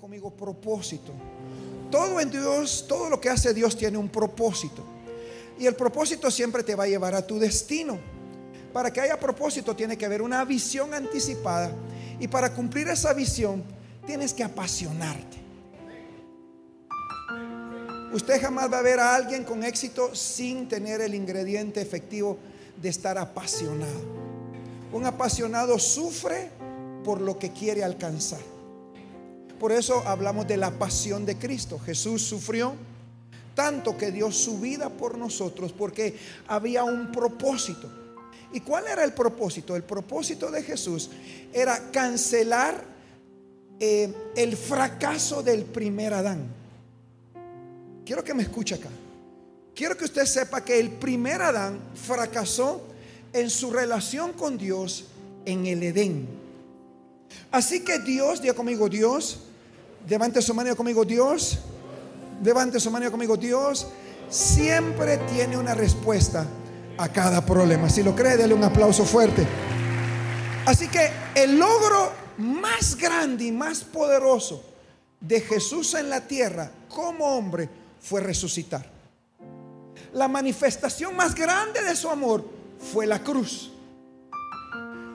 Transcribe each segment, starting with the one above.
Conmigo propósito. Todo en Dios, todo lo que hace Dios tiene un propósito. Y el propósito siempre te va a llevar a tu destino. Para que haya propósito tiene que haber una visión anticipada. Y para cumplir esa visión tienes que apasionarte. Usted jamás va a ver a alguien con éxito sin tener el ingrediente efectivo de estar apasionado. Un apasionado sufre por lo que quiere alcanzar. Por eso hablamos de la pasión de Cristo. Jesús sufrió tanto que dio su vida por nosotros porque había un propósito. ¿Y cuál era el propósito? El propósito de Jesús era cancelar eh, el fracaso del primer Adán. Quiero que me escuche acá. Quiero que usted sepa que el primer Adán fracasó en su relación con Dios en el Edén. Así que Dios, diga conmigo Dios, levante su mano conmigo Dios, levante su mano conmigo Dios, siempre tiene una respuesta a cada problema. Si lo cree, dale un aplauso fuerte. Así que el logro más grande y más poderoso de Jesús en la tierra como hombre fue resucitar. La manifestación más grande de su amor fue la cruz.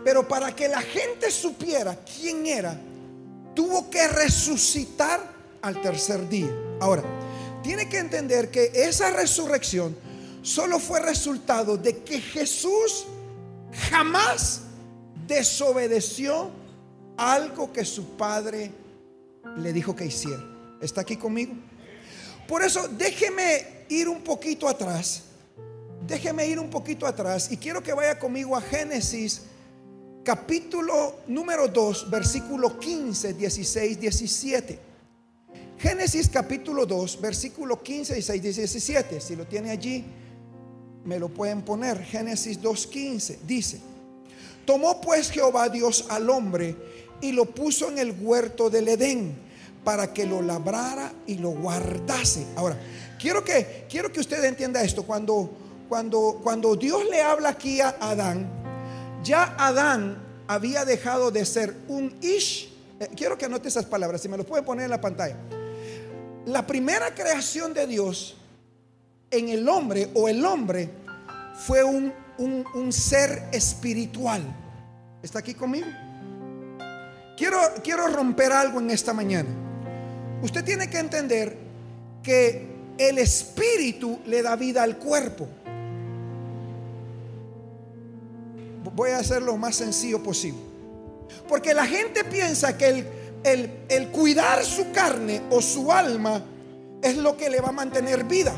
Pero para que la gente supiera quién era, tuvo que resucitar al tercer día. Ahora, tiene que entender que esa resurrección solo fue resultado de que Jesús jamás desobedeció algo que su padre le dijo que hiciera. ¿Está aquí conmigo? Por eso déjeme ir un poquito atrás. Déjeme ir un poquito atrás y quiero que vaya conmigo a Génesis capítulo número 2, versículo 15, 16, 17. Génesis capítulo 2, versículo 15, 16, 17. Si lo tiene allí, me lo pueden poner. Génesis 2, 15 dice, tomó pues Jehová Dios al hombre y lo puso en el huerto del Edén para que lo labrara y lo guardase. Ahora, quiero que, quiero que usted entienda esto. Cuando, cuando, cuando Dios le habla aquí a Adán, ya Adán había dejado de ser un ish. Eh, quiero que anote esas palabras, si me lo pueden poner en la pantalla. La primera creación de Dios en el hombre o el hombre fue un, un, un ser espiritual. ¿Está aquí conmigo? Quiero, quiero romper algo en esta mañana. Usted tiene que entender que el espíritu le da vida al cuerpo. Voy a hacer lo más sencillo posible. Porque la gente piensa que el, el, cuidar su carne o su alma es lo que le va a mantener vida.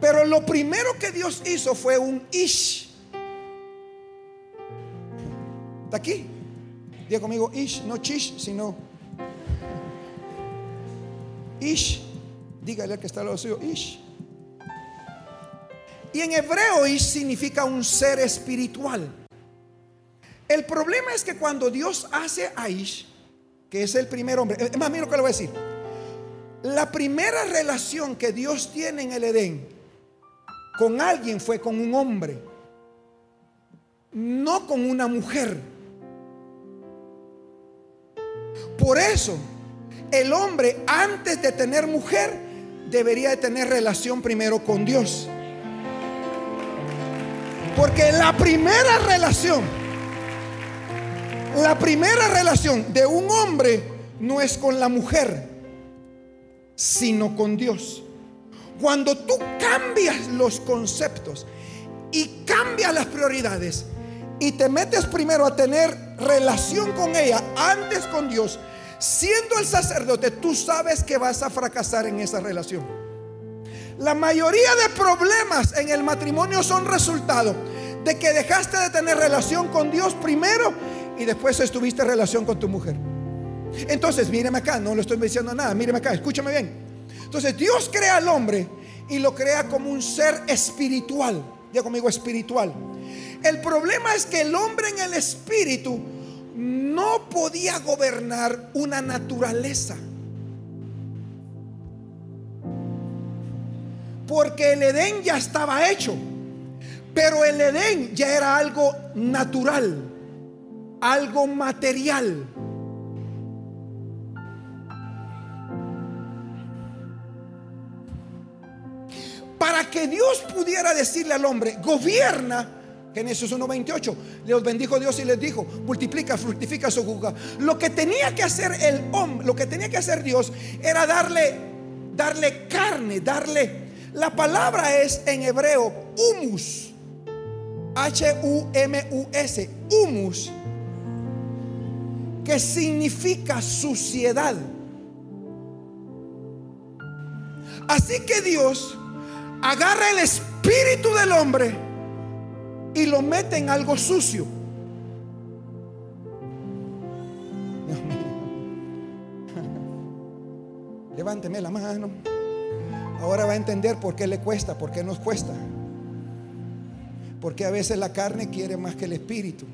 Pero lo primero que Dios hizo fue un ish. ¿Está aquí? Diga conmigo ish, no chish, sino Ish. Dígale al que está al lado suyo, Ish. Y en hebreo Ish significa un ser espiritual. El problema es que cuando Dios hace a Ish, que es el primer hombre, es más, mira lo que le voy a decir. La primera relación que Dios tiene en el Edén con alguien fue con un hombre, no con una mujer. Por eso el hombre antes de tener mujer debería de tener relación primero con Dios. Porque la primera relación, la primera relación de un hombre no es con la mujer, sino con Dios. Cuando tú cambias los conceptos y cambias las prioridades y te metes primero a tener relación con ella antes con Dios, siendo el sacerdote, tú sabes que vas a fracasar en esa relación. La mayoría de problemas en el matrimonio son resultado de que dejaste de tener relación con Dios primero y después estuviste en relación con tu mujer. Entonces, míreme acá, no le estoy diciendo nada, míreme acá, escúchame bien. Entonces, Dios crea al hombre y lo crea como un ser espiritual. Ya conmigo espiritual. El problema es que el hombre en el espíritu no podía gobernar una naturaleza. Porque el Edén ya estaba hecho. Pero el Edén ya era algo natural, algo material. Para que Dios pudiera decirle al hombre, gobierna, Génesis 1.28, Le bendijo Dios y les dijo, multiplica, fructifica, sojuga. Lo que tenía que hacer el hombre, lo que tenía que hacer Dios era darle, darle carne, darle la palabra es en hebreo humus, H-U-M-U-S, humus, que significa suciedad. Así que Dios agarra el espíritu del hombre y lo mete en algo sucio. Levánteme la mano. Ahora va a entender por qué le cuesta, por qué nos cuesta. Porque a veces la carne quiere más que el espíritu.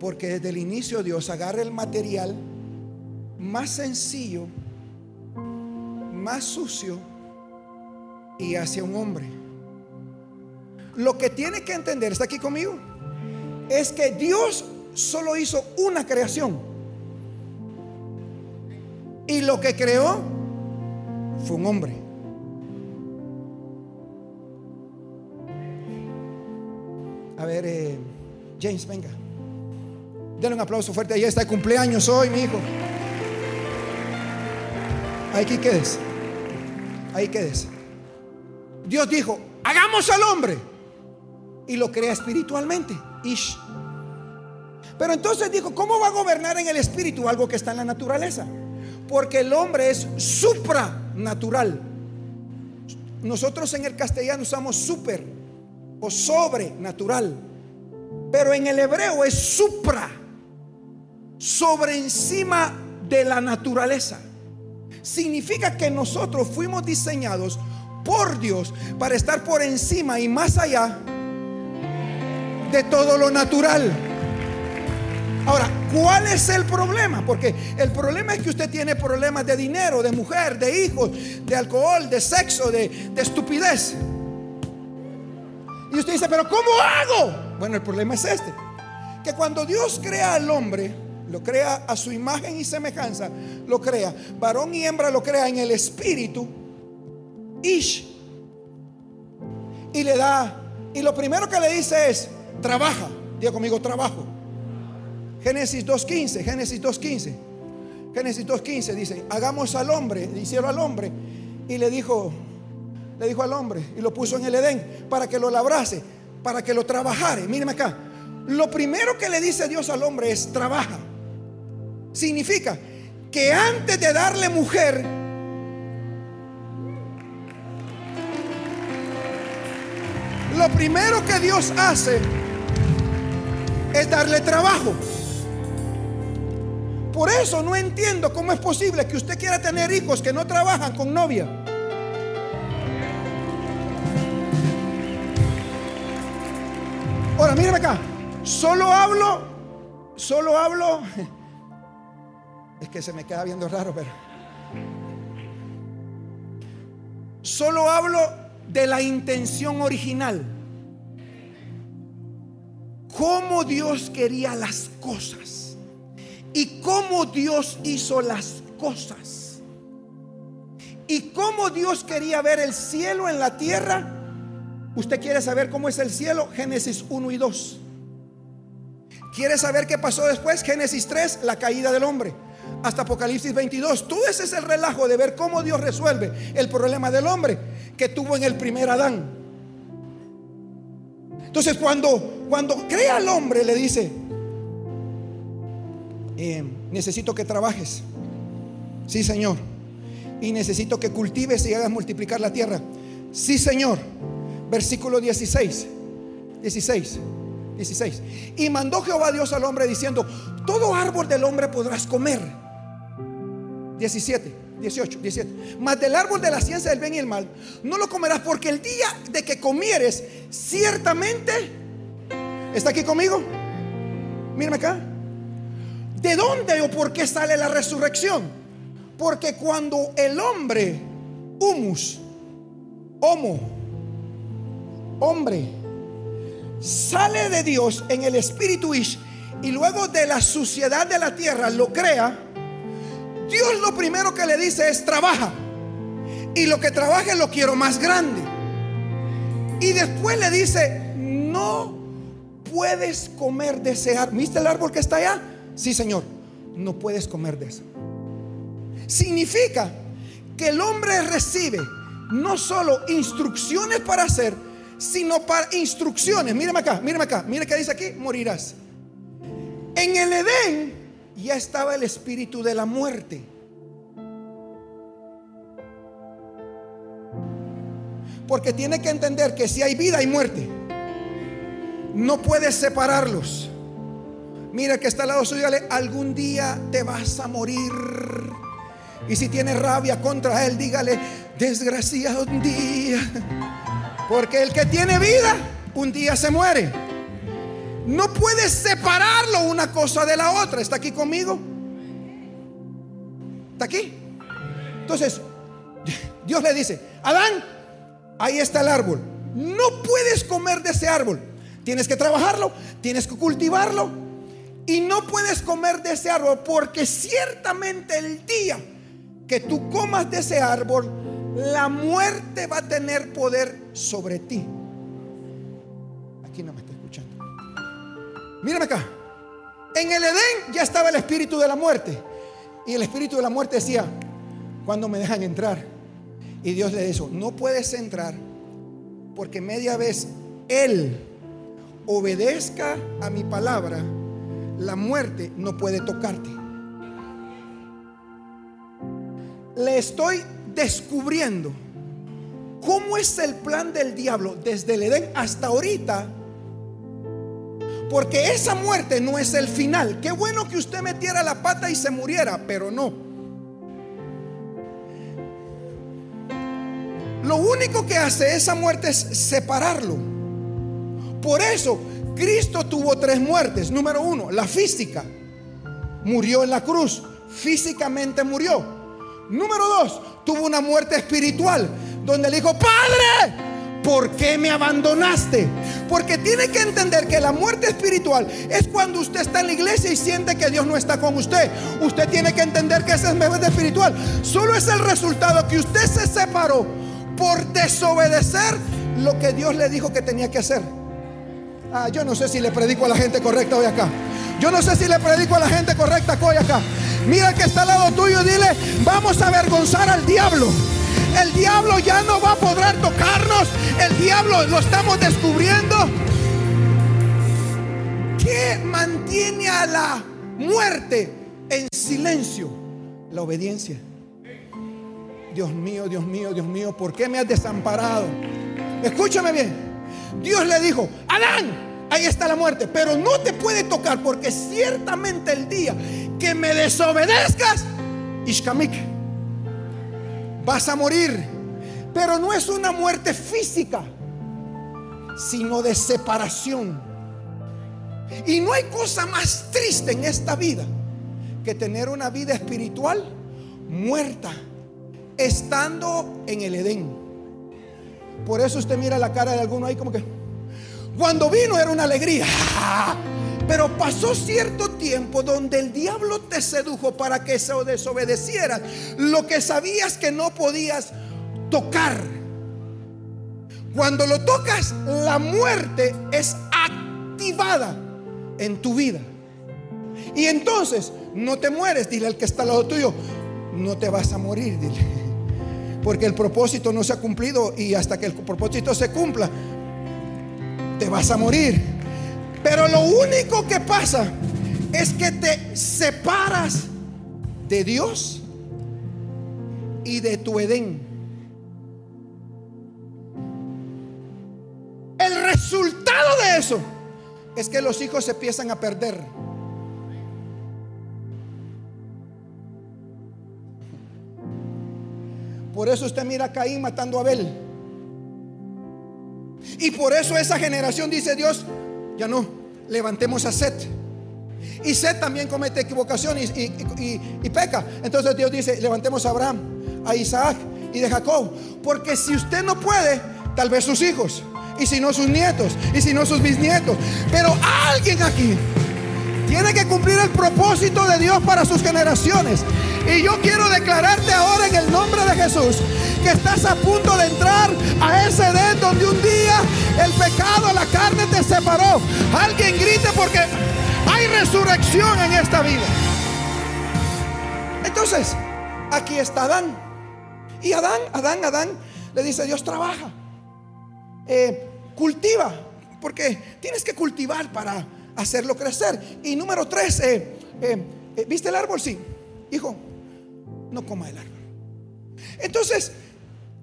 Porque desde el inicio Dios agarra el material más sencillo más sucio y hacia un hombre. Lo que tiene que entender, ¿está aquí conmigo? Es que Dios solo hizo una creación. Y lo que creó fue un hombre. A ver, eh, James, venga. Denle un aplauso fuerte. Ahí está el cumpleaños hoy, mi hijo. Aquí quedes. Ahí quedes. Dios dijo, hagamos al hombre. Y lo crea espiritualmente. Ish. Pero entonces dijo, ¿cómo va a gobernar en el espíritu algo que está en la naturaleza? Porque el hombre es supranatural. Nosotros en el castellano usamos super o sobrenatural. Pero en el hebreo es supra, sobre encima de la naturaleza significa que nosotros fuimos diseñados por Dios para estar por encima y más allá de todo lo natural. Ahora, ¿cuál es el problema? Porque el problema es que usted tiene problemas de dinero, de mujer, de hijos, de alcohol, de sexo, de, estupidez. Y usted dice, pero ¿cómo hago? Bueno, el problema es este. Que cuando Dios crea al hombre, lo crea a su imagen y semejanza, lo crea. Varón y hembra lo crea en el espíritu. Ish. Y le da, y lo primero que le dice es, trabaja. Diga conmigo, trabajo. Génesis 2.15, Génesis 2.15. Génesis 2.15 dice, hagamos al hombre, le hicieron al hombre. Y le dijo, le dijo al hombre, y lo puso en el Edén, para que lo labrase, para que lo trabajare. Míreme acá. Lo primero que le dice Dios al hombre es, trabaja. Significa que antes de darle mujer, lo primero que Dios hace es darle trabajo. Por eso no entiendo cómo es posible que usted quiera tener hijos que no trabajan con novia. Ahora, mírame acá. Solo hablo, solo hablo es que se me queda viendo raro, pero... Solo hablo de la intención original. Cómo Dios quería las cosas. Y cómo Dios hizo las cosas. Y cómo Dios quería ver el cielo en la tierra. ¿Usted quiere saber cómo es el cielo? Génesis 1 y 2. ¿Quiere saber qué pasó después? Génesis 3, la caída del hombre hasta Apocalipsis 22. Todo ese es el relajo de ver cómo Dios resuelve el problema del hombre que tuvo en el primer Adán. Entonces cuando, cuando crea al hombre le dice, eh, necesito que trabajes. Sí, Señor. Y necesito que cultives y hagas multiplicar la tierra. Sí, Señor. Versículo 16. 16. 16. Y mandó Jehová Dios al hombre diciendo, todo árbol del hombre podrás comer 17, 18, 17. Mas del árbol de la ciencia del bien y el mal no lo comerás porque el día de que comieres, ciertamente, ¿está aquí conmigo? Mírame acá. ¿De dónde o por qué sale la resurrección? Porque cuando el hombre, humus, homo, hombre, sale de Dios en el espíritu Ish y luego de la suciedad de la tierra lo crea, Dios lo primero que le dice es trabaja. Y lo que trabaje lo quiero más grande. Y después le dice, no puedes comer de ese árbol. ¿Viste el árbol que está allá? Sí, Señor. No puedes comer de eso. Significa que el hombre recibe no solo instrucciones para hacer, sino para instrucciones. Mírame acá, mírame acá, mire que dice aquí, morirás. En el Edén ya estaba el espíritu de la muerte. Porque tiene que entender que si hay vida hay muerte. No puedes separarlos. Mira que está al lado suyo, dale, algún día te vas a morir. Y si tiene rabia contra él, dígale, desgraciado un día. Porque el que tiene vida, un día se muere. No puedes separarlo una cosa de la otra. ¿Está aquí conmigo? ¿Está aquí? Entonces, Dios le dice, Adán, ahí está el árbol. No puedes comer de ese árbol. Tienes que trabajarlo, tienes que cultivarlo. Y no puedes comer de ese árbol porque ciertamente el día que tú comas de ese árbol, la muerte va a tener poder sobre ti. Aquí no me está escuchando. Mírame acá. En el Edén ya estaba el espíritu de la muerte. Y el espíritu de la muerte decía, cuando me dejan entrar? Y Dios le dijo, no puedes entrar porque media vez Él obedezca a mi palabra, la muerte no puede tocarte. le estoy descubriendo cómo es el plan del diablo desde el Edén hasta ahorita. Porque esa muerte no es el final. Qué bueno que usted metiera la pata y se muriera, pero no. Lo único que hace esa muerte es separarlo. Por eso Cristo tuvo tres muertes. Número uno, la física. Murió en la cruz. Físicamente murió. Número dos, tuvo una muerte espiritual donde le dijo, Padre, ¿por qué me abandonaste? Porque tiene que entender que la muerte espiritual es cuando usted está en la iglesia y siente que Dios no está con usted. Usted tiene que entender que esa es muerte espiritual. Solo es el resultado que usted se separó por desobedecer lo que Dios le dijo que tenía que hacer. Ah, yo no sé si le predico a la gente correcta hoy acá. Yo no sé si le predico a la gente correcta hoy acá. Mira que está al lado tuyo y dile, vamos a avergonzar al diablo. El diablo ya no va a poder tocarnos. El diablo lo estamos descubriendo. ¿Qué mantiene a la muerte en silencio? La obediencia. Dios mío, Dios mío, Dios mío, ¿por qué me has desamparado? Escúchame bien. Dios le dijo, Adán, ahí está la muerte. Pero no te puede tocar porque ciertamente el día que me desobedezcas, Ishkamik, vas a morir. Pero no es una muerte física, sino de separación. Y no hay cosa más triste en esta vida que tener una vida espiritual muerta, estando en el Edén. Por eso usted mira la cara de alguno ahí como que... Cuando vino era una alegría. Pero pasó cierto tiempo donde el diablo te sedujo para que se desobedecieras lo que sabías que no podías tocar. Cuando lo tocas, la muerte es activada en tu vida. Y entonces no te mueres, dile al que está al lado tuyo, no te vas a morir, dile. Porque el propósito no se ha cumplido y hasta que el propósito se cumpla, te vas a morir. Pero lo único que pasa es que te separas de Dios y de tu Edén. El resultado de eso es que los hijos se empiezan a perder. Por eso usted mira a Caín matando a Abel. Y por eso esa generación dice Dios, ya no, levantemos a Set. Y Set también comete equivocación y, peca. Entonces Dios dice, levantemos a Abraham, a Isaac y de Jacob. Porque si usted no puede, tal vez sus hijos. Y si no sus nietos. Y si no sus bisnietos. Pero alguien aquí tiene que cumplir el propósito de Dios para sus generaciones. Y yo quiero declararte ahora en el nombre de Jesús que estás a punto de entrar a ese Edén donde un día el pecado, la carne te separó. Alguien grite porque hay resurrección en esta vida. Entonces, aquí está Adán. Y Adán, Adán, Adán le dice, Dios trabaja. Eh, cultiva, porque tienes que cultivar para hacerlo crecer. Y número tres, eh, eh, ¿viste el árbol? Sí. Hijo, no coma el árbol. Entonces,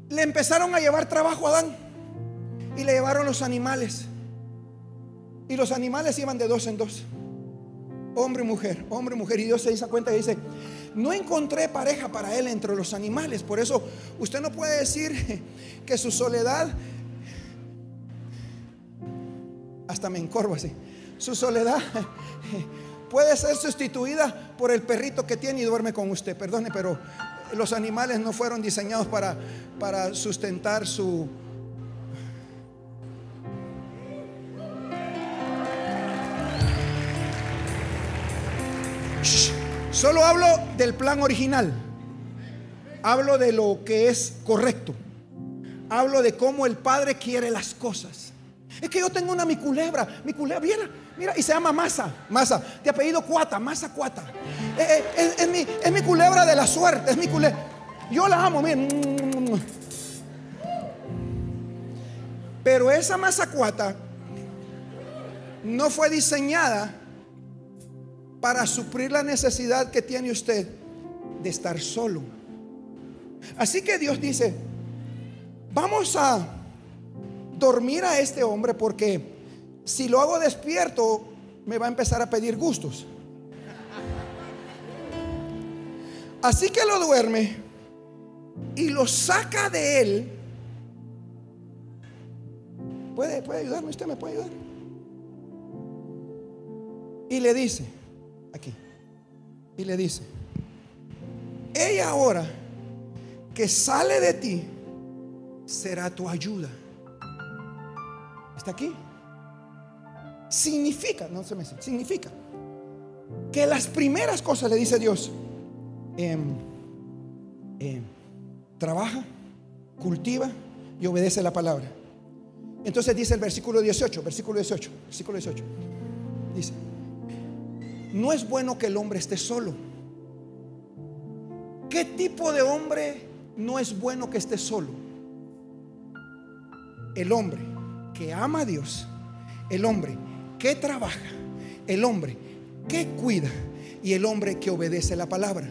le empezaron a llevar trabajo a Adán y le llevaron los animales. Y los animales iban de dos en dos. Hombre y mujer, hombre y mujer. Y Dios se hizo cuenta y dice, no encontré pareja para él entre los animales. Por eso usted no puede decir que su soledad, hasta me encorvo así, su soledad puede ser sustituida por el perrito que tiene y duerme con usted. Perdone, pero los animales no fueron diseñados para, para sustentar su... Solo hablo del plan original. Hablo de lo que es correcto. Hablo de cómo el Padre quiere las cosas. Es que yo tengo una mi culebra, mi culebra, mira, mira, y se llama Masa, Masa, de apellido Cuata, Masa Cuata. Eh, eh, es, mi, es mi culebra de la suerte, es mi culebra. Yo la amo, miren. Pero esa Masa Cuata no fue diseñada para suplir la necesidad que tiene usted de estar solo. Así que Dios dice, vamos a dormir a este hombre porque si lo hago despierto me va a empezar a pedir gustos. Así que lo duerme y lo saca de él. ¿Puede, puede ayudarme? ¿Usted me puede ayudar? Y le dice, aquí, y le dice, ella ahora que sale de ti será tu ayuda. ¿Está aquí? Significa, no se me significa que las primeras cosas le dice Dios, em, em, trabaja, cultiva y obedece la palabra. Entonces dice el versículo 18, versículo 18, versículo 18. Dice, no es bueno que el hombre esté solo. ¿Qué tipo de hombre no es bueno que esté solo? El hombre que ama a Dios, el hombre que trabaja, el hombre que cuida y el hombre que obedece la palabra.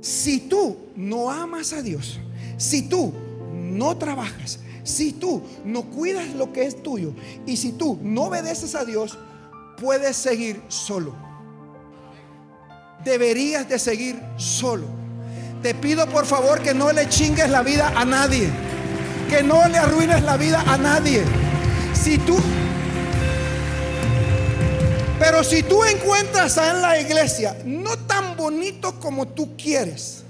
Si tú no amas a Dios, si tú no trabajas, si tú no cuidas lo que es tuyo y si tú no obedeces a Dios, puedes seguir solo. Deberías de seguir solo. Te pido por favor que no le chingues la vida a nadie. Que no le arruines la vida a nadie. Si tú pero si tú encuentras en la iglesia no tan bonito como tú quieres,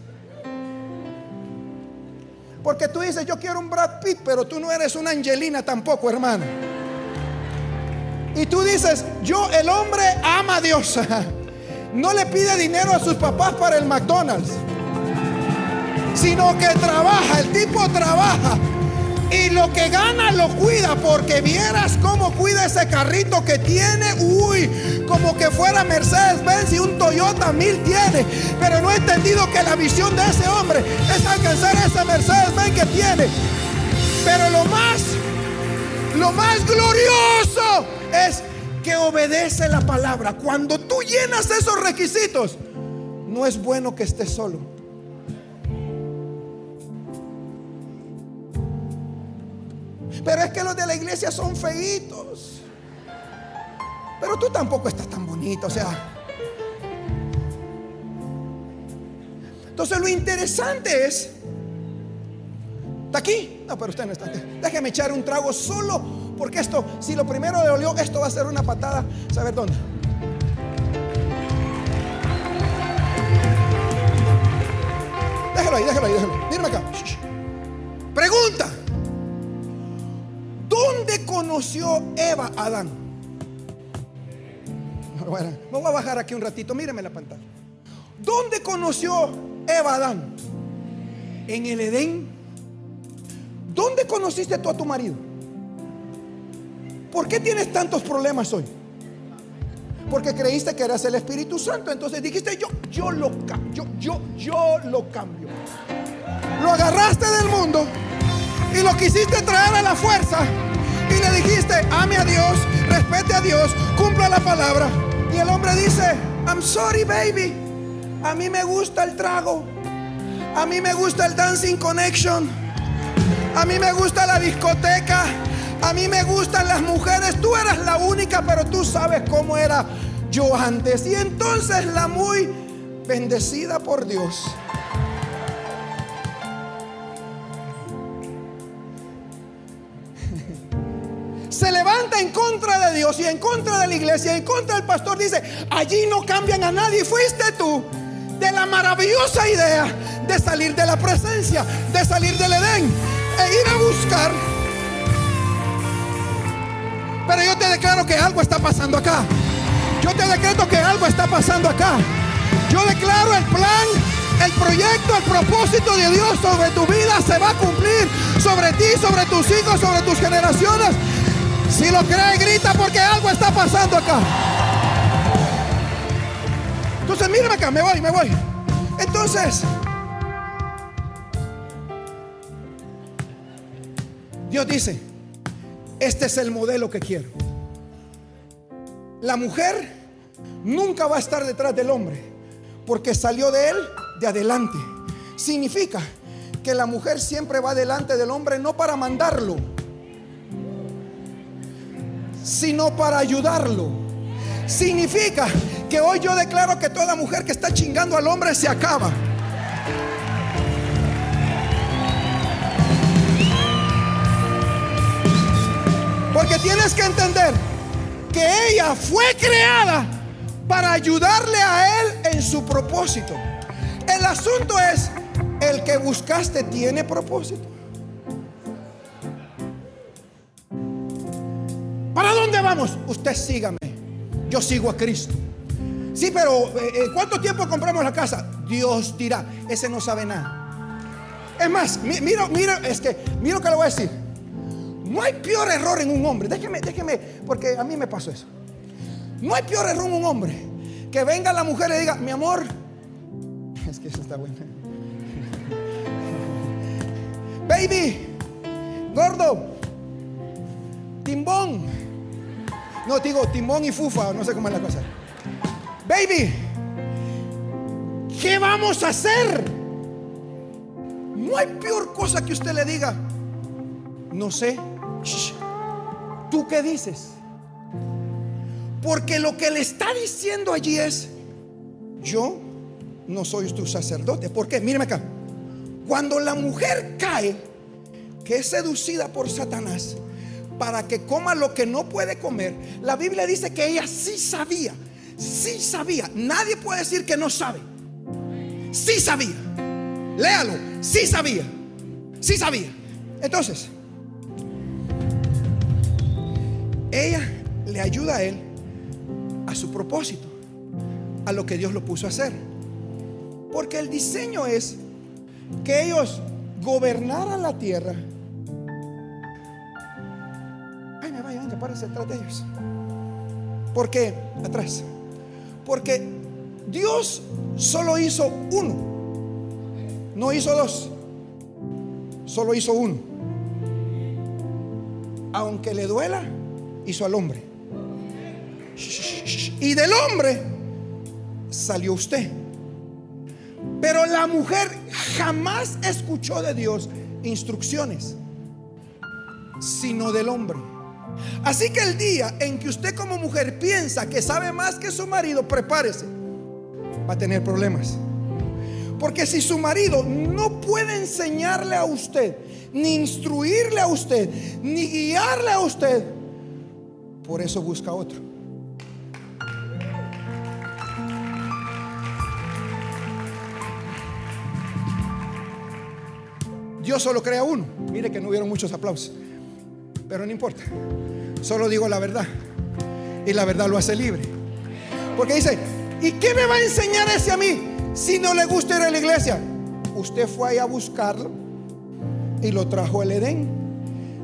porque tú dices, yo quiero un Brad Pitt, pero tú no eres una Angelina tampoco, hermano. Y tú dices, yo, el hombre ama a Dios. No le pide dinero a sus papás para el McDonald's, sino que trabaja, el tipo trabaja y lo que gana lo cuida porque vieras cómo cuida ese carrito que tiene. Uy, como que fuera Mercedes-Benz y un Toyota 1000 tiene. Pero no he entendido que la visión de ese hombre es alcanzar ese Mercedes-Benz que tiene. Pero lo más, lo más glorioso es que obedece la palabra. Cuando tú llenas esos requisitos, no es bueno que estés solo. Pero es que los de la iglesia son feitos. Pero tú tampoco estás tan bonito, o sea. Entonces lo interesante es, ¿está aquí? No, pero usted no está. Déjeme echar un trago solo, porque esto, si lo primero le olió, esto va a ser una patada, ¿saber dónde? Déjalo ahí, déjalo ahí, déjalo. Mírame acá. Pregunta. ¿Dónde conoció Eva a Adán? Vamos a bajar aquí un ratito, míreme la pantalla. ¿Dónde conoció Eva a Adán? En el Edén. ¿Dónde conociste tú a tu marido? ¿Por qué tienes tantos problemas hoy? Porque creíste que eras el Espíritu Santo. Entonces dijiste, yo, yo lo yo, yo, yo lo cambio. Lo agarraste del mundo y lo quisiste traer a la fuerza. Y le dijiste, ame a Dios, respete a Dios, cumpla la palabra. Y el hombre dice, I'm sorry baby. A mí me gusta el trago. A mí me gusta el dancing connection. A mí me gusta la discoteca. A mí me gustan las mujeres. Tú eras la única, pero tú sabes cómo era yo antes. Y entonces la muy bendecida por Dios. En contra de Dios y en contra de la iglesia, en contra del pastor. Dice, allí no cambian a nadie. Fuiste tú de la maravillosa idea de salir de la presencia, de salir del Edén e ir a buscar pero yo te declaro que algo está pasando acá. Yo te declaro que algo está pasando acá. Yo declaro el plan, el proyecto, el propósito de Dios sobre tu vida se va a cumplir. Sobre ti, sobre tus hijos, sobre tus generaciones. Si lo crees, grita porque algo está pasando acá. Entonces, mírame acá, me voy, me voy. Entonces, Dios dice, este es el modelo que quiero. La mujer nunca va a estar detrás del hombre porque salió de él de adelante. Significa que la mujer siempre va delante del hombre no para mandarlo, sino para ayudarlo. Significa que hoy yo declaro que toda mujer que está chingando al hombre se acaba. Porque tienes que entender que ella fue creada para ayudarle a él en su propósito. El asunto es, el que buscaste tiene propósito. Vamos? Usted sígame. Yo sigo a Cristo. Sí, pero eh, eh, ¿cuánto tiempo compramos la casa? Dios dirá, ese no sabe nada. Es más, mira, mira, es que, mira lo que le voy a decir. No hay peor error en un hombre. Déjeme, déjeme, porque a mí me pasó eso. No hay peor error en un hombre que venga la mujer y le diga, mi amor, es que eso está bueno. Baby, gordo, timbón. No, digo timbón y fufa, no sé cómo es la cosa. Baby, ¿qué vamos a hacer? No hay peor cosa que usted le diga. No sé. ¿Tú qué dices? Porque lo que le está diciendo allí es, yo no soy tu sacerdote. ¿Por qué? Míreme acá. Cuando la mujer cae, que es seducida por Satanás, para que coma lo que no puede comer, la Biblia dice que ella sí sabía, sí sabía. Nadie puede decir que no sabe. Sí sabía. Léalo, sí sabía. Sí sabía. Entonces, ella le ayuda a él a su propósito, a lo que Dios lo puso a hacer. Porque el diseño es que ellos gobernaran la tierra. Párese atrás de ellos. Porque, atrás. Porque Dios solo hizo uno. No hizo dos. Solo hizo uno. Aunque le duela, hizo al hombre. Y del hombre salió usted. Pero la mujer jamás escuchó de Dios instrucciones, sino del hombre. Así que el día en que usted como mujer piensa que sabe más que su marido, prepárese, va a tener problemas. Porque si su marido no puede enseñarle a usted, ni instruirle a usted, ni guiarle a usted, por eso busca otro. Dios solo crea uno. Mire que no hubieron muchos aplausos. Pero no importa. Solo digo la verdad. Y la verdad lo hace libre. Porque dice, ¿y qué me va a enseñar ese a mí? Si no le gusta ir a la iglesia, usted fue ahí a buscarlo y lo trajo al Edén.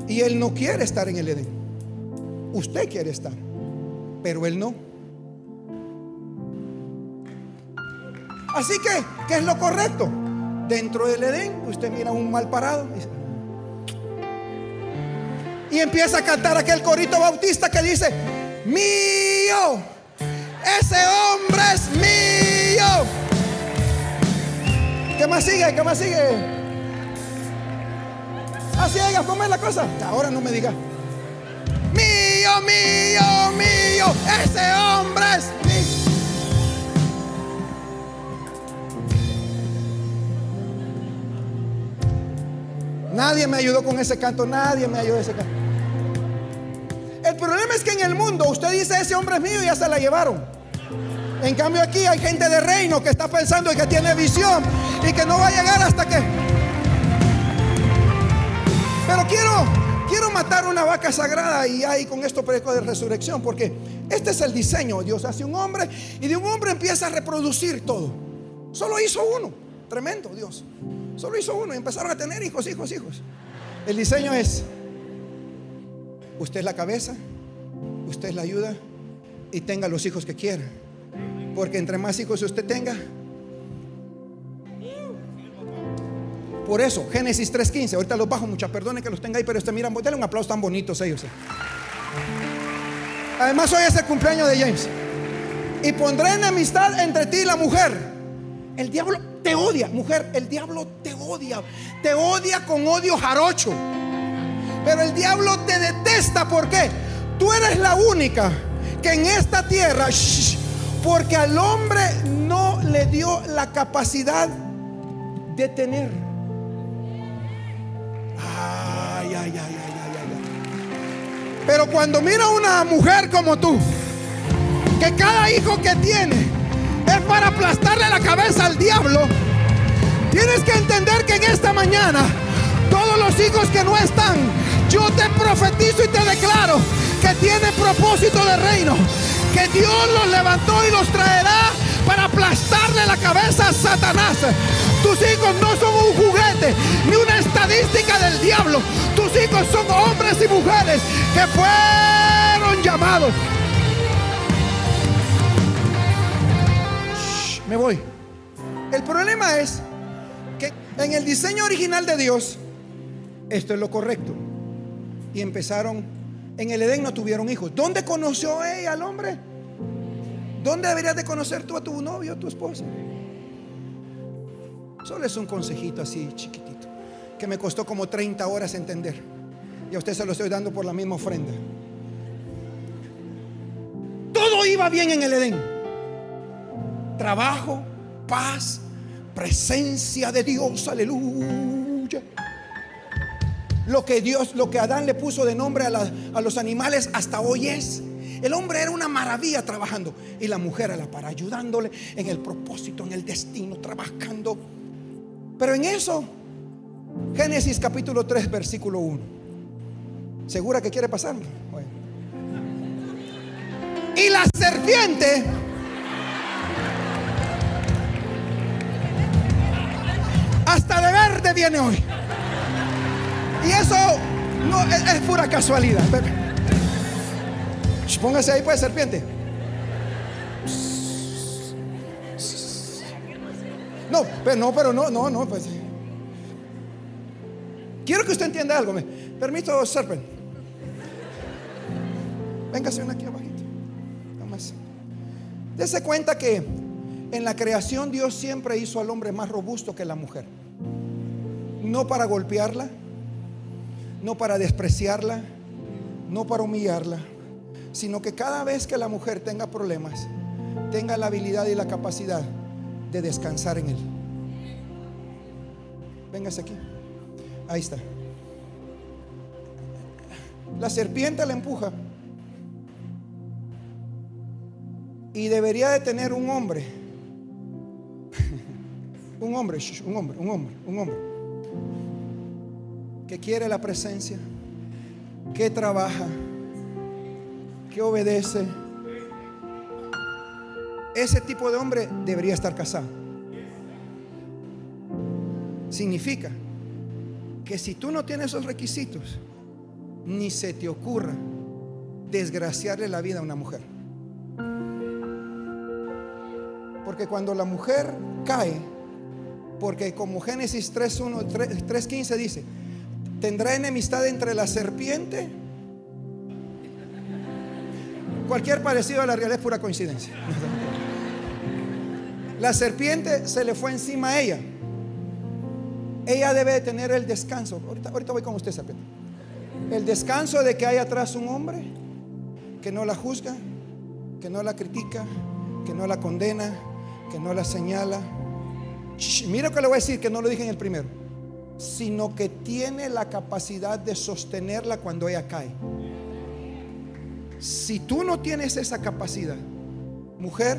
Y él no quiere estar en el Edén. Usted quiere estar, pero él no. Así que, ¿qué es lo correcto? Dentro del Edén, usted mira un mal parado y empieza a cantar aquel corito bautista que dice, mío, ese hombre es mío. ¿Qué más sigue? ¿Qué más sigue? Así es, ¿cómo es la cosa? Ahora no me diga. Mío, mío, mío, ese hombre es mío. Nadie me ayudó con ese canto, nadie me ayudó ese canto. El problema es que en el mundo usted dice ese hombre es mío y ya se la llevaron. En cambio aquí hay gente de reino que está pensando y que tiene visión y que no va a llegar hasta que... Pero quiero, quiero matar una vaca sagrada y ahí con esto preco de resurrección porque este es el diseño. Dios hace un hombre y de un hombre empieza a reproducir todo. Solo hizo uno. Tremendo Dios. Solo hizo uno y empezaron a tener hijos, hijos, hijos. El diseño es, usted es la cabeza, usted es la ayuda y tenga los hijos que quiera. Porque entre más hijos usted tenga, por eso, Génesis 3.15, ahorita los bajo, muchas perdonen que los tenga ahí, pero usted mira, denle un aplauso tan bonitos ellos. Eh. Además, hoy es el cumpleaños de James. Y pondré enemistad entre ti y la mujer. El diablo te odia, mujer, el diablo te odia. Te odia con odio jarocho. Pero el diablo te detesta, ¿por qué? Tú eres la única que en esta tierra, porque al hombre no le dio la capacidad de tener. Ay, ay, ay, ay, ay, ay. Pero cuando mira una mujer como tú, que cada hijo que tiene es para aplastarle la cabeza al diablo. Tienes que entender que en esta mañana, todos los hijos que no están, yo te profetizo y te declaro que tiene propósito de reino. Que Dios los levantó y los traerá para aplastarle la cabeza a Satanás. Tus hijos no son un juguete ni una estadística del diablo. Tus hijos son hombres y mujeres que fueron llamados me voy. El problema es que en el diseño original de Dios, esto es lo correcto. Y empezaron, en el Edén no tuvieron hijos. ¿Dónde conoció ella al hombre? ¿Dónde deberías de conocer tú a tu novio, a tu esposa? Solo es un consejito así chiquitito, que me costó como 30 horas entender. Y a usted se lo estoy dando por la misma ofrenda. Todo iba bien en el Edén trabajo, paz, presencia de Dios, aleluya. Lo que Dios, lo que Adán le puso de nombre a, los animales hasta hoy es. El hombre era una maravilla trabajando y la mujer era para ayudándole en el propósito, en el destino, trabajando. Pero en eso, Génesis capítulo 3, versículo 1. ¿Segura que quiere pasar? Y la serpiente Hasta de verde viene hoy. Y eso no es, pura casualidad. Póngase ahí, pues, serpiente. No, pero no, pero no, no, no, pues. Quiero que usted entienda algo. Permito, serpent. Véngase una aquí abajito. más. Dese cuenta que en la creación Dios siempre hizo al hombre más robusto que la mujer no para golpearla, no para despreciarla, no para humillarla, sino que cada vez que la mujer tenga problemas, tenga la habilidad y la capacidad de descansar en él. Véngase aquí. Ahí está. La serpiente la empuja. Y debería de tener un hombre. un hombre, un hombre, un hombre, un hombre que quiere la presencia, que trabaja, que obedece. Ese tipo de hombre debería estar casado. Significa que si tú no tienes esos requisitos, ni se te ocurra desgraciarle la vida a una mujer. Porque cuando la mujer cae, porque como Génesis 3.1, 3.15 dice, tendrá enemistad entre la serpiente. Cualquier parecido a la realidad es pura coincidencia. La serpiente se le fue encima a ella. Ella debe tener el descanso. Ahorita, ahorita voy con usted, serpiente. El descanso de que hay atrás un hombre que no la juzga, que no la critica, que no la condena, que no la señala. mira que le voy a decir, que no lo dije en el primero, sino que tiene la capacidad de sostenerla cuando ella cae. Si tú no tienes esa capacidad, mujer,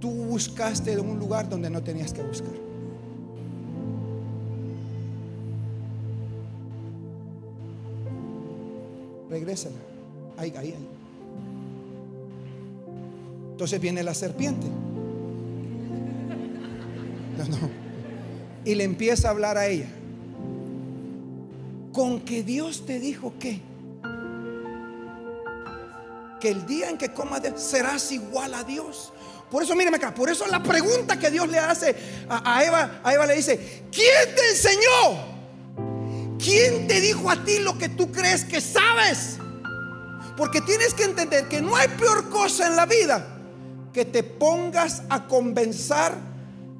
tú buscaste un lugar donde no tenías que buscar. Regrésala. Ahí, ahí, ahí. Entonces viene la serpiente. Y le empieza a hablar a ella. Con que Dios te dijo que que el día en que comas serás igual a Dios. Por eso, míreme acá, por eso la pregunta que Dios le hace a, a, Eva, a Eva le dice, ¿quién te enseñó? ¿Quién te dijo a ti lo que tú crees que sabes? Porque tienes que entender que no hay peor cosa en la vida que te pongas a convencer,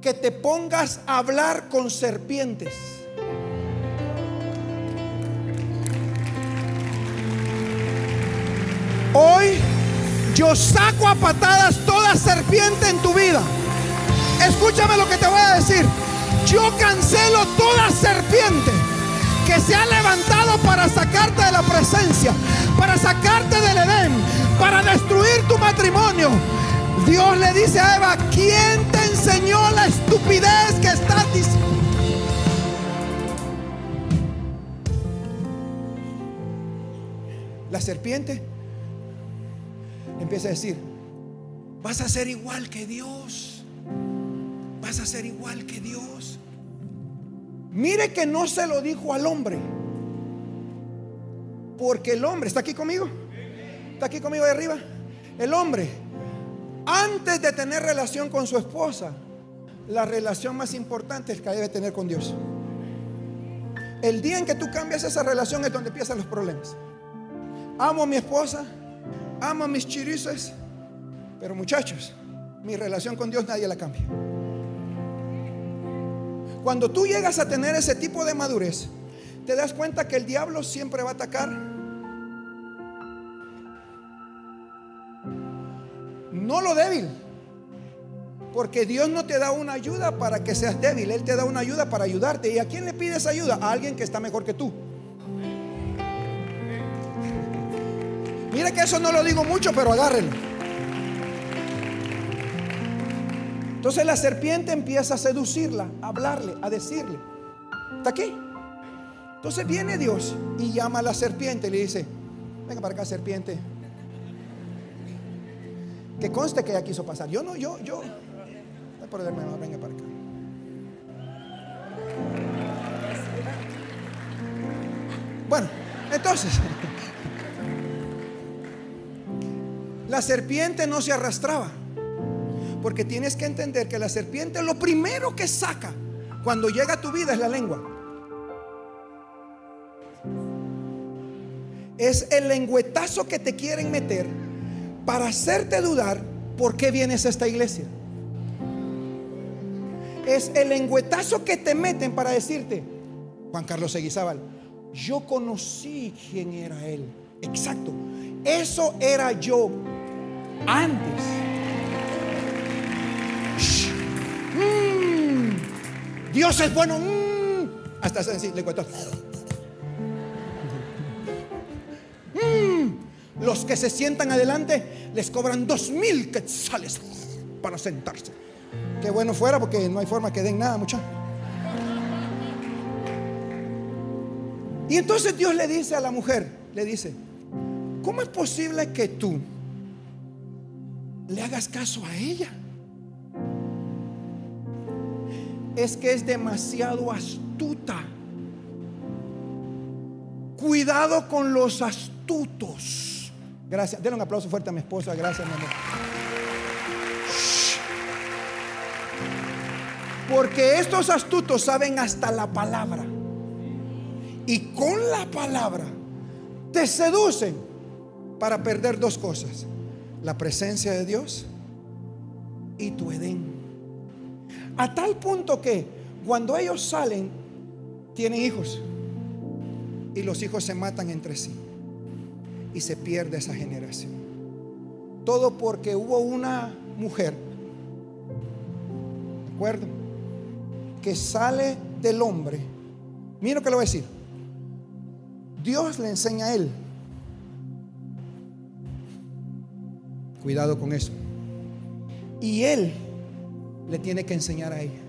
que te pongas a hablar con serpientes. Hoy yo saco a patadas toda serpiente en tu vida. Escúchame lo que te voy a decir. Yo cancelo toda serpiente que se ha levantado para sacarte de la presencia, para sacarte del Edén, para destruir tu matrimonio, Dios le dice a Eva, ¿quién te enseñó la estupidez que estás diciendo? La serpiente empieza a decir, vas a ser igual que Dios, vas a ser igual que Dios. Mire que no se lo dijo al hombre, porque el hombre, ¿está aquí conmigo? ¿Está aquí conmigo de arriba? El hombre antes de tener relación con su esposa, la relación más importante es que debe tener con Dios. El día en que tú cambias esa relación es donde empiezan los problemas. Amo a mi esposa, amo mis chirices, pero muchachos, mi relación con Dios nadie la cambia. Cuando tú llegas a tener ese tipo de madurez, te das cuenta que el diablo siempre va a atacar no lo débil. Porque Dios no te da una ayuda para que seas débil, Él te da una ayuda para ayudarte. ¿Y a quién le pides ayuda? A alguien que está mejor que tú. Mire que eso no lo digo mucho, pero agárrenlo. Entonces la serpiente empieza a seducirla, a hablarle, a decirle. ¿Está aquí? Entonces viene Dios y llama a la serpiente y le dice, venga para acá serpiente, que conste que ella quiso pasar. Yo no, yo, yo. No hay problema, venga para acá. Bueno, entonces, la serpiente no se arrastraba. Porque tienes que entender que la serpiente lo primero que saca cuando llega a tu vida es la lengua. Es el lengüetazo que te quieren meter para hacerte dudar por qué vienes a esta iglesia. Es el lengüetazo que te meten para decirte, Juan Carlos Seguizábal, yo conocí quién era él. Exacto. Eso era yo antes. Mm. Dios es bueno. Mm. Hasta así, lengüetazo. Mm. Los que se sientan adelante les cobran dos mil quetzales para sentarse. Qué bueno fuera porque no hay forma que den nada, muchachos. Y entonces Dios le dice a la mujer, le dice, ¿cómo es posible que tú le hagas caso a ella? Es que es demasiado astuta. Cuidado con los astutos. Gracias. Denle un aplauso fuerte a mi esposa. Gracias, mi amor. Porque estos astutos saben hasta la palabra. Y con la palabra te seducen para perder dos cosas. La presencia de Dios y tu Edén. A tal punto que cuando ellos salen, tienen hijos. Y los hijos se matan entre sí. Y se pierde esa generación. Todo porque hubo una mujer, ¿de acuerdo? Que sale del hombre. Mira lo que le voy a decir. Dios le enseña a él. Cuidado con eso. Y él le tiene que enseñar a ella.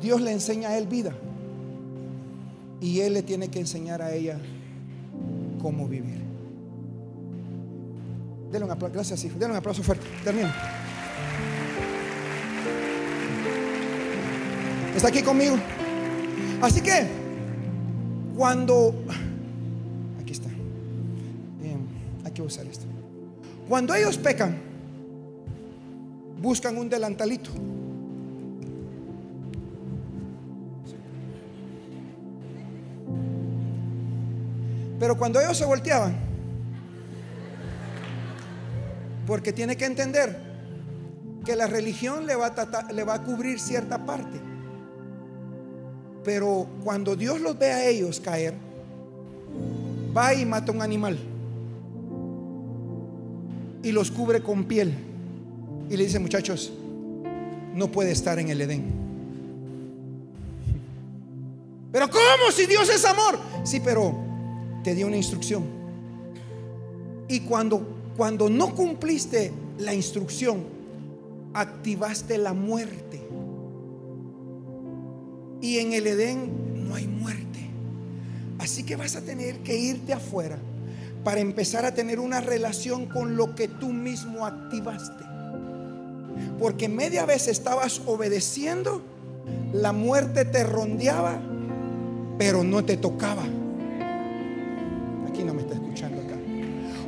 Dios le enseña a él vida. Y él le tiene que enseñar a ella cómo vivir. Denle un aplauso, gracias, hijo. Denle un aplauso fuerte. Termino. ¿Está aquí conmigo? Así que, cuando usar esto. Cuando ellos pecan, buscan un delantalito. Pero cuando ellos se volteaban, porque tiene que entender que la religión le va a, le va a cubrir cierta parte. Pero cuando Dios los ve a ellos caer, va y mata un animal y los cubre con piel. Y le dice, muchachos, no puede estar en el Edén. Pero ¿cómo si Dios es amor? Sí, pero te dio una instrucción. Y cuando, cuando no cumpliste la instrucción, activaste la muerte. Y en el Edén no hay muerte. Así que vas a tener que irte afuera para empezar a tener una relación con lo que tú mismo activaste. Porque media vez estabas obedeciendo, la muerte te rondeaba, pero no te tocaba. Aquí no me está escuchando acá.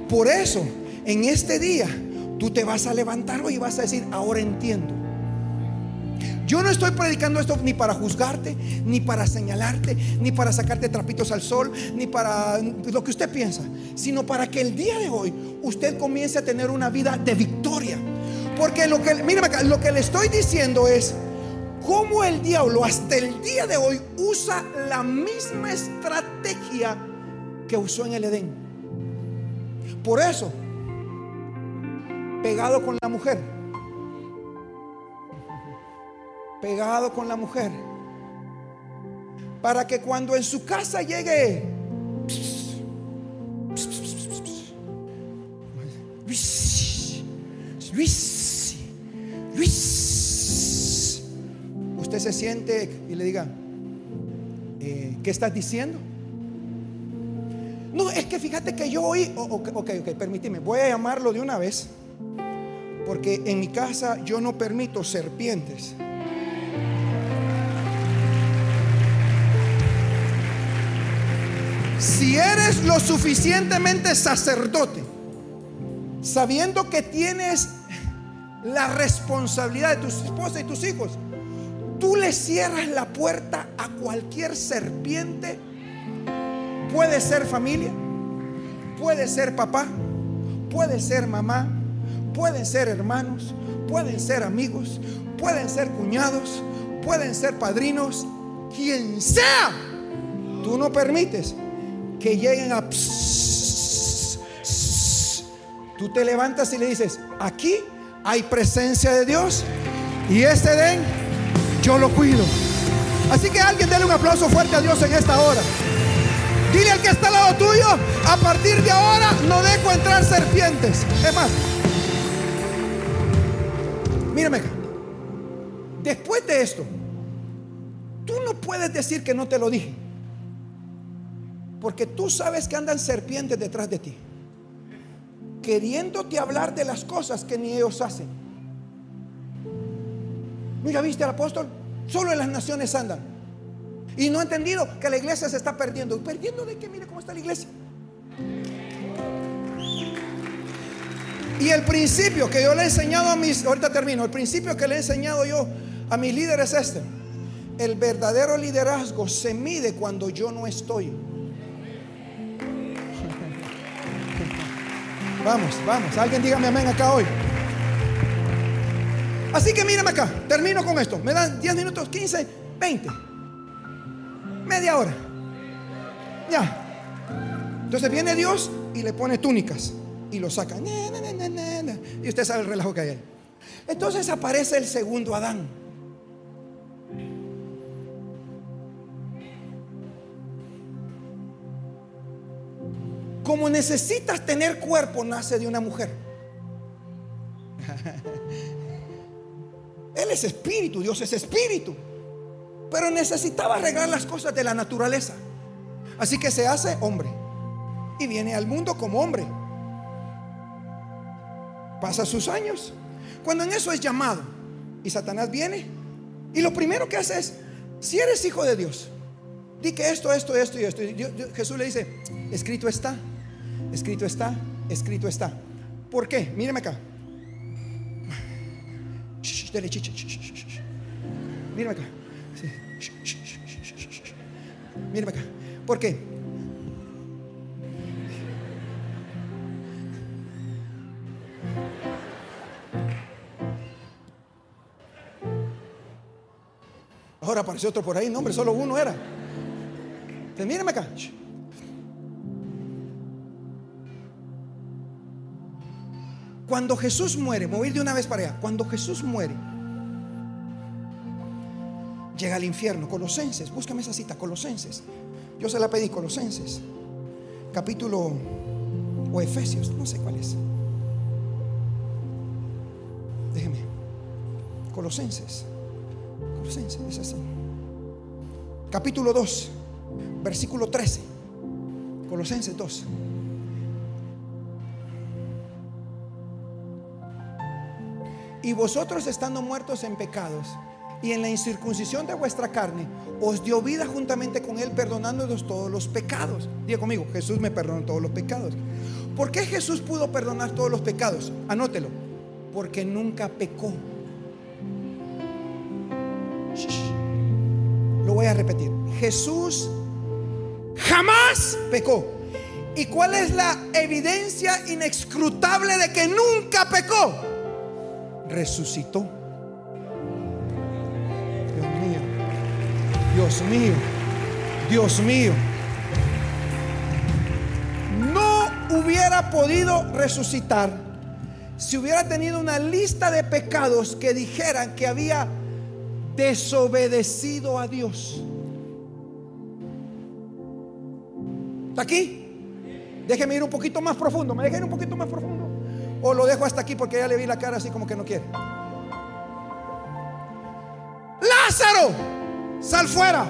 Por eso, en este día, tú te vas a levantar hoy y vas a decir, ahora entiendo. Yo no estoy predicando esto ni para juzgarte, ni para señalarte, ni para sacarte trapitos al sol, ni para lo que usted piensa, sino para que el día de hoy usted comience a tener una vida de victoria. Porque lo que, mírame acá, lo que le estoy diciendo es cómo el diablo hasta el día de hoy usa la misma estrategia que usó en el Edén. Por eso, pegado con la mujer pegado con la mujer. Para que cuando en su casa llegue... Luis, Luis, usted se siente y le diga, eh, ¿qué estás diciendo? No, es que fíjate que yo oí, ok, ok, permíteme, voy a llamarlo de una vez, porque en mi casa yo no permito serpientes. Si eres lo suficientemente sacerdote, sabiendo que tienes la responsabilidad de tus esposas y tus hijos, tú le cierras la puerta a cualquier serpiente. Puede ser familia, puede ser papá, puede ser mamá, pueden ser hermanos, pueden ser amigos, pueden ser cuñados, pueden ser padrinos, quien sea. Tú no permites que lleguen a... tú te levantas y le dices, aquí hay presencia de Dios y este den yo lo cuido. Así que alguien déle un aplauso fuerte a Dios en esta hora. Dile al que está al lado tuyo, a partir de ahora no dejo entrar serpientes. Es más, mírame Después de esto, tú no puedes decir que no te lo dije. Porque tú sabes que andan serpientes detrás de ti. Queriéndote hablar de las cosas que ni ellos hacen. ¿No ya viste al apóstol? Solo en las naciones andan. Y no ha entendido que la iglesia se está perdiendo. ¿Perdiendo de qué? Mire cómo está la iglesia. Y el principio que yo le he enseñado a mis, ahorita termino, el principio que le he enseñado yo a mis líderes es este. El verdadero liderazgo se mide cuando yo no estoy. Vamos, vamos, alguien dígame amén acá hoy. Así que mírame acá, termino con esto. Me dan 10 minutos, 15, 20. Media hora. Ya. Entonces viene Dios y le pone túnicas y lo saca. Y usted sabe el relajo que hay ahí. Entonces aparece el segundo Adán. Como necesitas tener cuerpo, nace de una mujer. Él es espíritu, Dios es espíritu. Pero necesitaba arreglar las cosas de la naturaleza. Así que se hace hombre. Y viene al mundo como hombre. Pasa sus años. Cuando en eso es llamado. Y Satanás viene. Y lo primero que hace es, si eres hijo de Dios, di que esto, esto, esto y esto. Jesús le dice, escrito está, escrito está, escrito está. ¿Por qué? Míreme acá. Míreme acá. Míreme acá. ¿Por qué? Ahora apareció otro por ahí. No, hombre, solo uno era. Entonces, acá. Cuando Jesús muere, mover de una vez para allá. Cuando Jesús muere, llega al infierno. Colosenses, búscame esa cita, Colosenses. Yo se la pedí, Colosenses. Capítulo o Efesios, no sé cuál es. Déjeme. Colosenses. Colosenses, es así. Capítulo 2, versículo 13. Colosenses 2. Y vosotros estando muertos en pecados y en la incircuncisión de vuestra carne, os dio vida juntamente con Él, perdonándonos todos los pecados. Diga conmigo, Jesús me perdonó todos los pecados. ¿Por qué Jesús pudo perdonar todos los pecados? Anótelo. Porque nunca pecó. Lo voy a repetir. Jesús jamás pecó. ¿Y cuál es la evidencia inescrutable de que nunca pecó? Resucitó. Dios mío, Dios mío, Dios mío. No hubiera podido resucitar si hubiera tenido una lista de pecados que dijeran que había desobedecido a Dios. ¿Está aquí? Déjeme ir un poquito más profundo. ¿Me deja ir un poquito más profundo? O lo dejo hasta aquí porque ya le vi la cara así como que no quiere. Lázaro, sal fuera.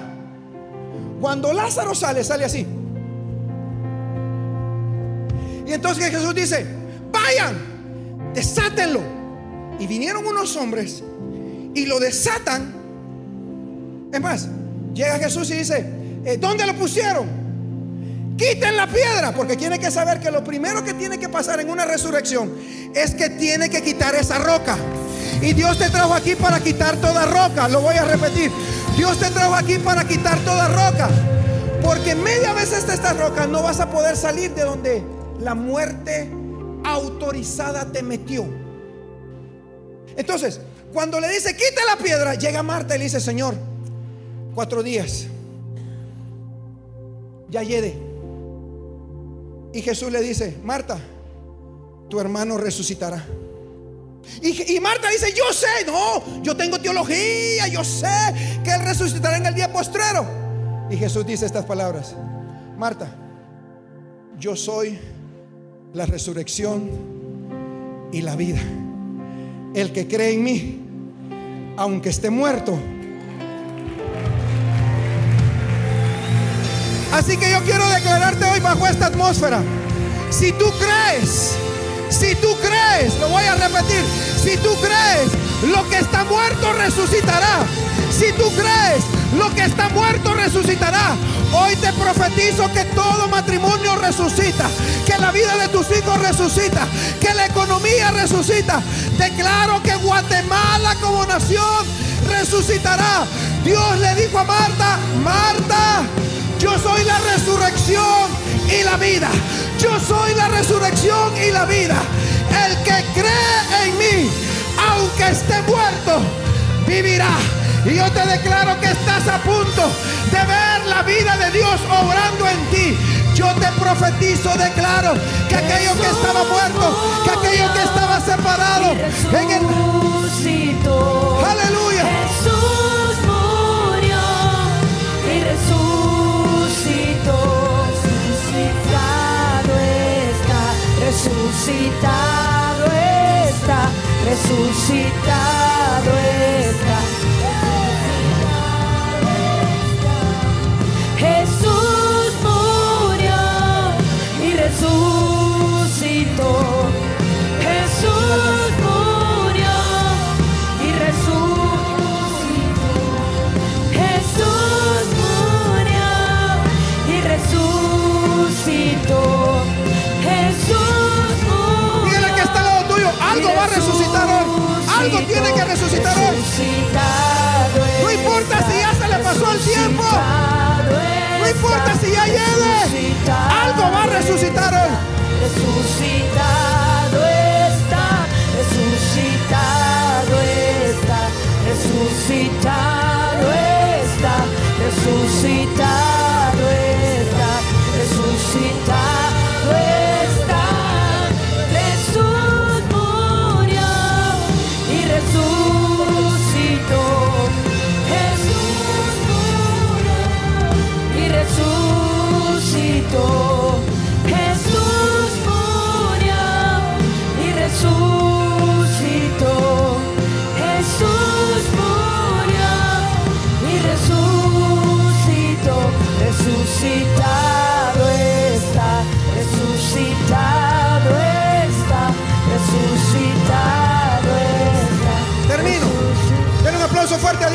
Cuando Lázaro sale, sale así. Y entonces Jesús dice, vayan, desátenlo. Y vinieron unos hombres y lo desatan. Es más, llega Jesús y dice, eh, ¿dónde lo pusieron? Quiten la piedra, porque tiene que saber que lo primero que tiene que pasar en una resurrección es que tiene que quitar esa roca. Y Dios te trajo aquí para quitar toda roca. Lo voy a repetir. Dios te trajo aquí para quitar toda roca. Porque media vez está esta roca no vas a poder salir de donde la muerte autorizada te metió. Entonces, cuando le dice, quita la piedra, llega Marta y le dice, Señor, cuatro días, ya llegue. Y Jesús le dice, Marta, tu hermano resucitará. Y, Marta dice, yo sé, no, yo tengo teología, yo sé que Él resucitará en el día postrero. Y Jesús dice estas palabras, Marta, yo soy la resurrección y la vida. El que cree en mí, aunque esté muerto. Así que yo quiero declararte hoy bajo esta atmósfera. Si tú crees, si tú crees, lo voy a repetir, si tú crees, lo que está muerto resucitará. Si tú crees, lo que está muerto resucitará. Hoy te profetizo que todo matrimonio resucita, que la vida de tus hijos resucita, que la economía resucita. Declaro que Guatemala como nación resucitará. Dios le dijo a Marta, Marta, yo soy la resurrección y la vida. Yo soy la resurrección y la vida. El que cree en mí, aunque esté muerto, vivirá. Y yo te declaro que estás a punto de ver la vida de Dios obrando en ti. Yo te profetizo, declaro que aquello que estaba muerto, que aquello que estaba separado, en el... Aleluya. Resucitado está, resucitado está. No importa si ya se le pasó el tiempo. No importa si ya lleve. Algo va a resucitar hoy.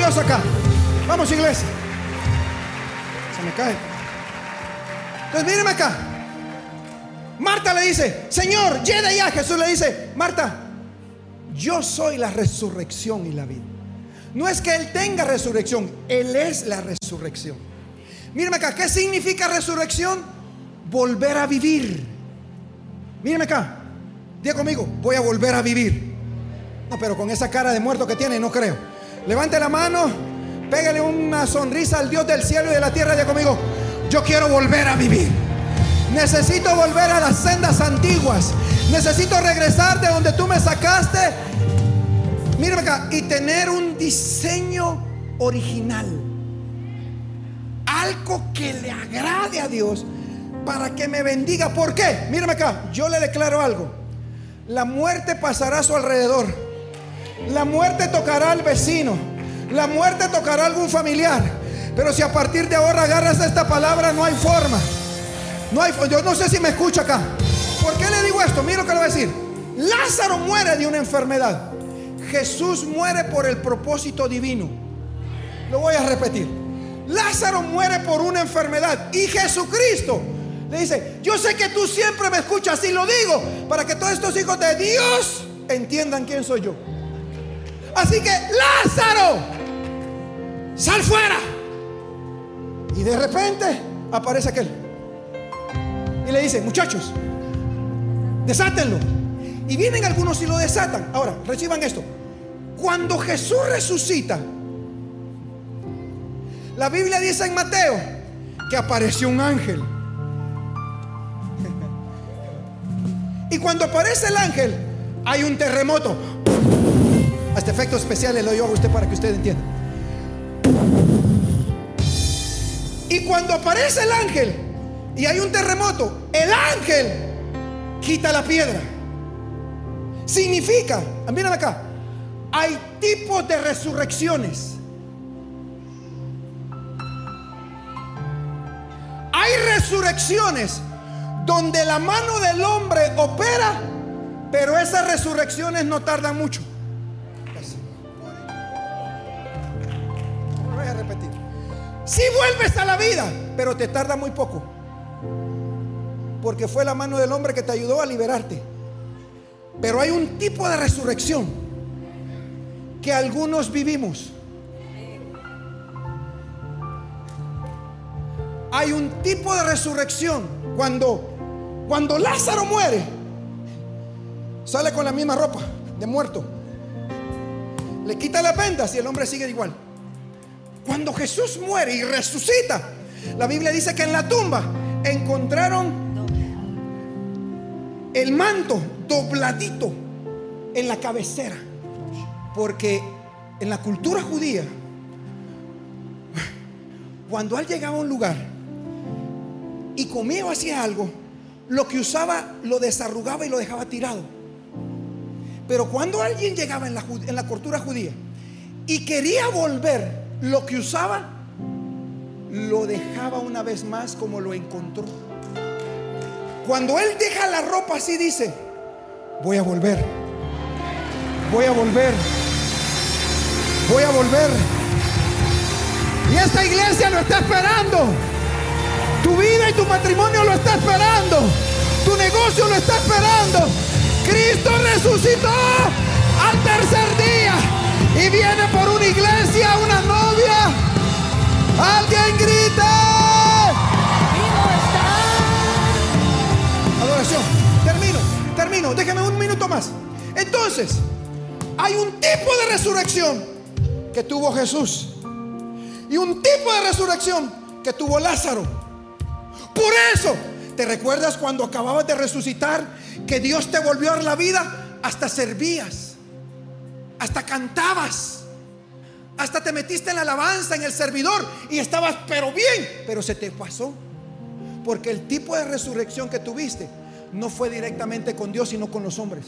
Dios acá. Vamos, iglesia. Se me cae. Entonces, mírenme acá. Marta le dice, Señor, llena ya. Jesús le dice, Marta, yo soy la resurrección y la vida. No es que Él tenga resurrección, Él es la resurrección. Mírenme acá, ¿qué significa resurrección? Volver a vivir. Mírenme acá, diga conmigo, voy a volver a vivir. No, pero con esa cara de muerto que tiene, no creo. Levante la mano, pégale una sonrisa al Dios del cielo y de la tierra diga conmigo, yo quiero volver a vivir. Necesito volver a las sendas antiguas. Necesito regresar de donde tú me sacaste. Mírame acá. Y tener un diseño original. Algo que le agrade a Dios para que me bendiga. ¿Por qué? Mírame acá. Yo le declaro algo. La muerte pasará a su alrededor. La muerte tocará al vecino. La muerte tocará a algún familiar. Pero si a partir de ahora agarras esta palabra, no hay forma. No hay, yo no sé si me escucha acá. ¿Por qué le digo esto? Mira lo que le voy a decir. Lázaro muere de una enfermedad. Jesús muere por el propósito divino. Lo voy a repetir. Lázaro muere por una enfermedad. Y Jesucristo le dice, yo sé que tú siempre me escuchas y lo digo para que todos estos hijos de Dios entiendan quién soy yo. Así que Lázaro, sal fuera. Y de repente aparece aquel. Y le dice, muchachos, desátenlo. Y vienen algunos y lo desatan. Ahora, reciban esto. Cuando Jesús resucita, la Biblia dice en Mateo que apareció un ángel. Y cuando aparece el ángel, hay un terremoto. Este efecto especial le doy yo a usted para que usted entienda. Y cuando aparece el ángel y hay un terremoto, el ángel quita la piedra. Significa, miren acá, hay tipos de resurrecciones. Hay resurrecciones donde la mano del hombre opera, pero esas resurrecciones no tardan mucho. Voy a repetir. Si vuelves a la vida, pero te tarda muy poco. Porque fue la mano del hombre que te ayudó a liberarte. Pero hay un tipo de resurrección que algunos vivimos. Hay un tipo de resurrección cuando cuando Lázaro muere, sale con la misma ropa de muerto. Le quita las vendas y el hombre sigue igual. Cuando Jesús muere y resucita, la Biblia dice que en la tumba encontraron el manto dobladito en la cabecera. Porque en la cultura judía, cuando él llegaba a un lugar y comía o hacía algo, lo que usaba lo desarrugaba y lo dejaba tirado. Pero cuando alguien llegaba en la, en la cultura judía y quería volver lo que usaba, lo dejaba una vez más como lo encontró. Cuando él deja la ropa así dice, voy a volver, voy a volver, voy a volver. Y esta iglesia lo está esperando. Tu vida y tu matrimonio lo está esperando. Tu negocio lo está esperando. Cristo resucitó al tercer día y viene por una iglesia, una novia. Alguien grita. Vivo está. Adoración. Termino, termino. Déjame un minuto más. Entonces, hay un tipo de resurrección que tuvo Jesús y un tipo de resurrección que tuvo Lázaro. Por eso, ¿te recuerdas cuando acababas de resucitar que Dios te volvió a dar la vida? Hasta servías, hasta cantabas, hasta te metiste en la alabanza, en el servidor y estabas pero bien, pero se te pasó. Porque el tipo de resurrección que tuviste no fue directamente con Dios, sino con los hombres.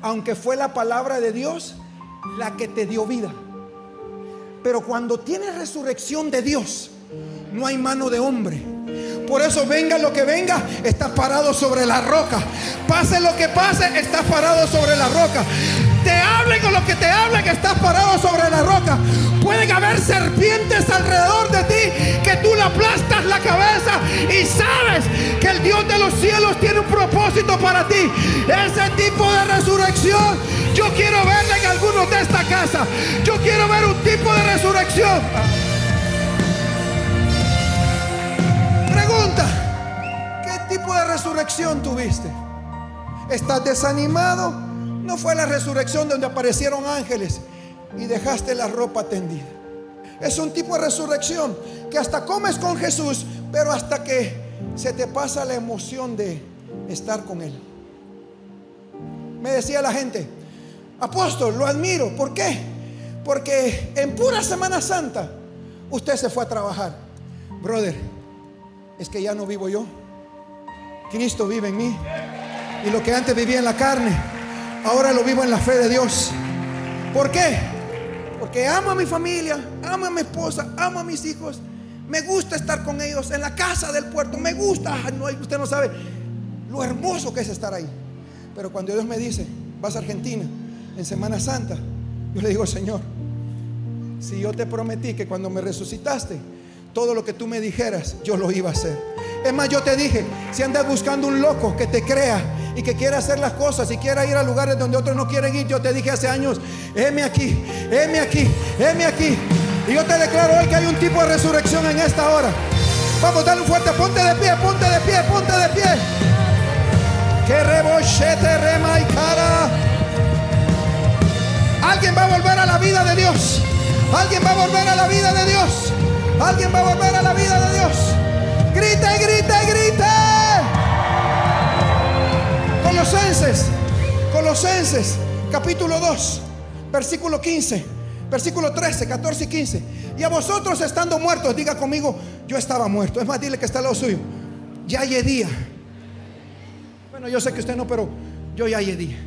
Aunque fue la palabra de Dios la que te dio vida. Pero cuando tienes resurrección de Dios, no hay mano de hombre. Por eso venga lo que venga, estás parado sobre la roca. Pase lo que pase, estás parado sobre la roca. Te hablen con lo que te hablen, estás parado sobre la roca. Pueden haber serpientes alrededor de ti que tú le aplastas la cabeza y sabes que el Dios de los cielos tiene un propósito para ti. Ese tipo de resurrección yo quiero verla en algunos de esta casa. Yo quiero ver un tipo de resurrección. Pregunta, ¿qué tipo de resurrección tuviste? ¿Estás desanimado? No fue la resurrección donde aparecieron ángeles y dejaste la ropa tendida. Es un tipo de resurrección que hasta comes con Jesús, pero hasta que se te pasa la emoción de estar con Él. Me decía la gente, apóstol, lo admiro. ¿Por qué? Porque en pura Semana Santa usted se fue a trabajar. Brother, es que ya no vivo yo. Cristo vive en mí. Y lo que antes vivía en la carne, ahora lo vivo en la fe de Dios. ¿Por qué? Porque amo a mi familia, amo a mi esposa, amo a mis hijos. Me gusta estar con ellos en la casa del puerto. Me gusta. No, usted no sabe lo hermoso que es estar ahí. Pero cuando Dios me dice, vas a Argentina en Semana Santa, yo le digo, Señor, si yo te prometí que cuando me resucitaste, todo lo que tú me dijeras, yo lo iba a hacer. Es más, yo te dije, si andas buscando un loco que te crea y que quiera hacer las cosas y quiera ir a lugares donde otros no quieren ir, yo te dije hace años, heme aquí, heme aquí, heme aquí. Y yo te declaro hoy que hay un tipo de resurrección en esta hora. Vamos, dale un fuerte, ponte de pie, ponte de pie, ponte de pie. Que rebochete, rema y cara. Alguien va a volver a la vida de Dios. Alguien va a volver a la vida de Dios. Alguien va a volver a la vida de Dios. Grite, grite, grite. Colosenses, Colosenses, capítulo 2, versículo 15, versículo 13, 14 y 15. Y a vosotros estando muertos, diga conmigo, yo estaba muerto. Es más, dile que está al lado suyo. Ya día. Bueno, yo sé que usted no, pero yo ya día.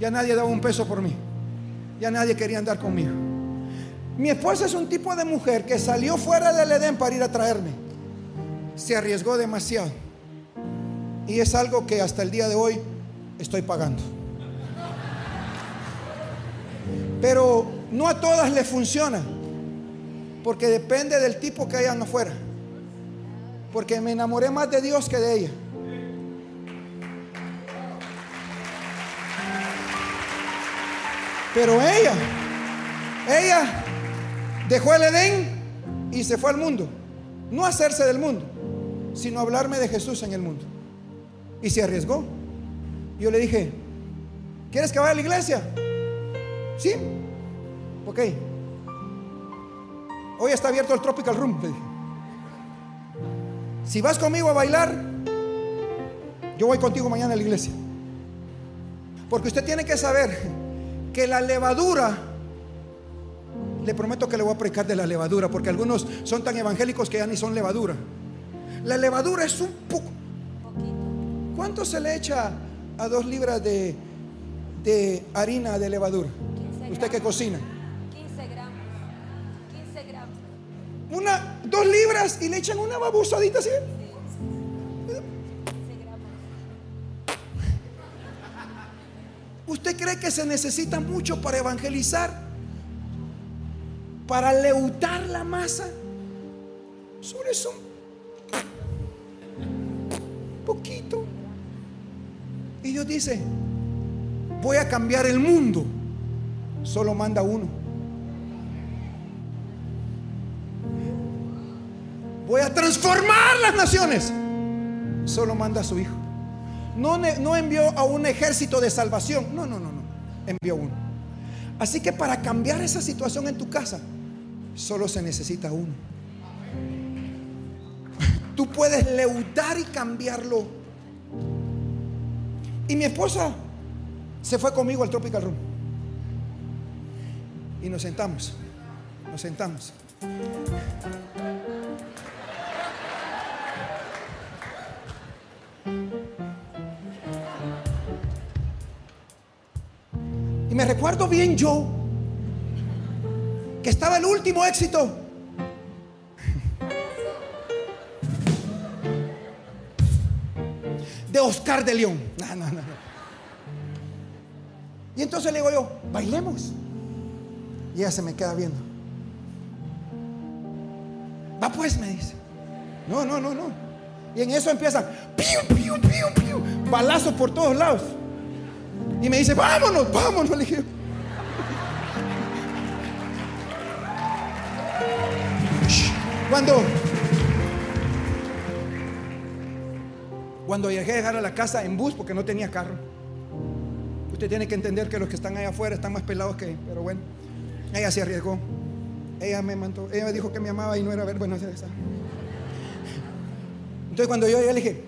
Ya nadie daba un peso por mí. Ya nadie quería andar conmigo. Mi esposa es un tipo de mujer que salió fuera del Edén para ir a traerme. Se arriesgó demasiado. Y es algo que hasta el día de hoy estoy pagando. Pero no a todas le funciona. Porque depende del tipo que hayan afuera. Porque me enamoré más de Dios que de ella. Pero ella, ella dejó el Edén y se fue al mundo. No hacerse del mundo, sino hablarme de Jesús en el mundo. Y se arriesgó. Yo le dije, ¿quieres que vaya a la iglesia? Sí. Ok. Hoy está abierto el Tropical Room. Si vas conmigo a bailar, yo voy contigo mañana a la iglesia. Porque usted tiene que saber que la levadura, le prometo que le voy a predicar de la levadura, porque algunos son tan evangélicos que ya ni son levadura. La levadura es un poco... ¿Cuánto se le echa a dos libras de, de harina de levadura? 15 Usted que cocina. 15 gramos. 15 gramos. Una, dos libras y le echan una babusadita así. 15 gramos. ¿Usted cree que se necesita mucho para evangelizar? Para leutar la masa. Solo es un poquito. Y Dios dice, voy a cambiar el mundo. Solo manda uno. Voy a transformar las naciones. Solo manda a su hijo. No, no envió a un ejército de salvación. No, no, no, no. Envió uno. Así que para cambiar esa situación en tu casa, solo se necesita uno. Tú puedes leudar y cambiarlo. Y mi esposa se fue conmigo al Tropical Room. Y nos sentamos. Nos sentamos. Y me recuerdo bien yo que estaba el último éxito. De Oscar de León. No, no, no. Y entonces le digo yo, bailemos. Y ella se me queda viendo. Va pues, me dice. No, no, no, no. Y en eso empiezan, piu, piu, piu, piu, balazos por todos lados. Y me dice, vámonos, vámonos. Le dije. Cuando Cuando llegué a dejar a la casa en bus porque no tenía carro. Usted tiene que entender que los que están allá afuera están más pelados que, pero bueno, ella se arriesgó. Ella me mandó, ella me dijo que me amaba y no era ver, bueno, esa. Entonces cuando yo llegué le dije,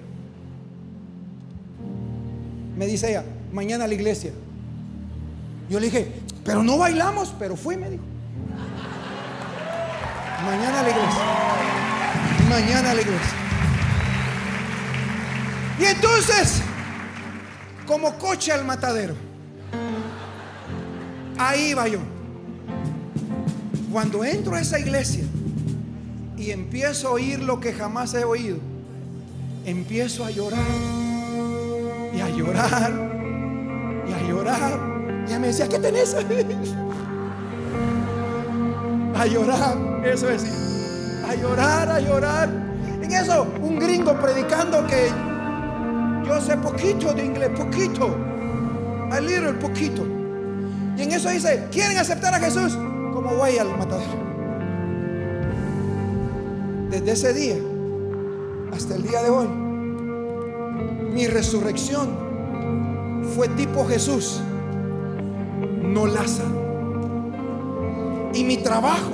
me dice ella, mañana a la iglesia. Yo le dije, pero no bailamos, pero fui, me dijo. Mañana a la iglesia. Mañana a la iglesia. Y entonces, como coche al matadero, ahí va yo. Cuando entro a esa iglesia y empiezo a oír lo que jamás he oído, empiezo a llorar y a llorar y a llorar. Y ella me decía, ¿qué tenés? A llorar, eso es. A llorar, a llorar. En eso, un gringo predicando que yo sé poquito de inglés, poquito. A little, poquito. Y en eso dice, ¿quieren aceptar a Jesús? Como voy al matadero. Desde ese día hasta el día de hoy, mi resurrección fue tipo Jesús, no Lázaro. Y mi trabajo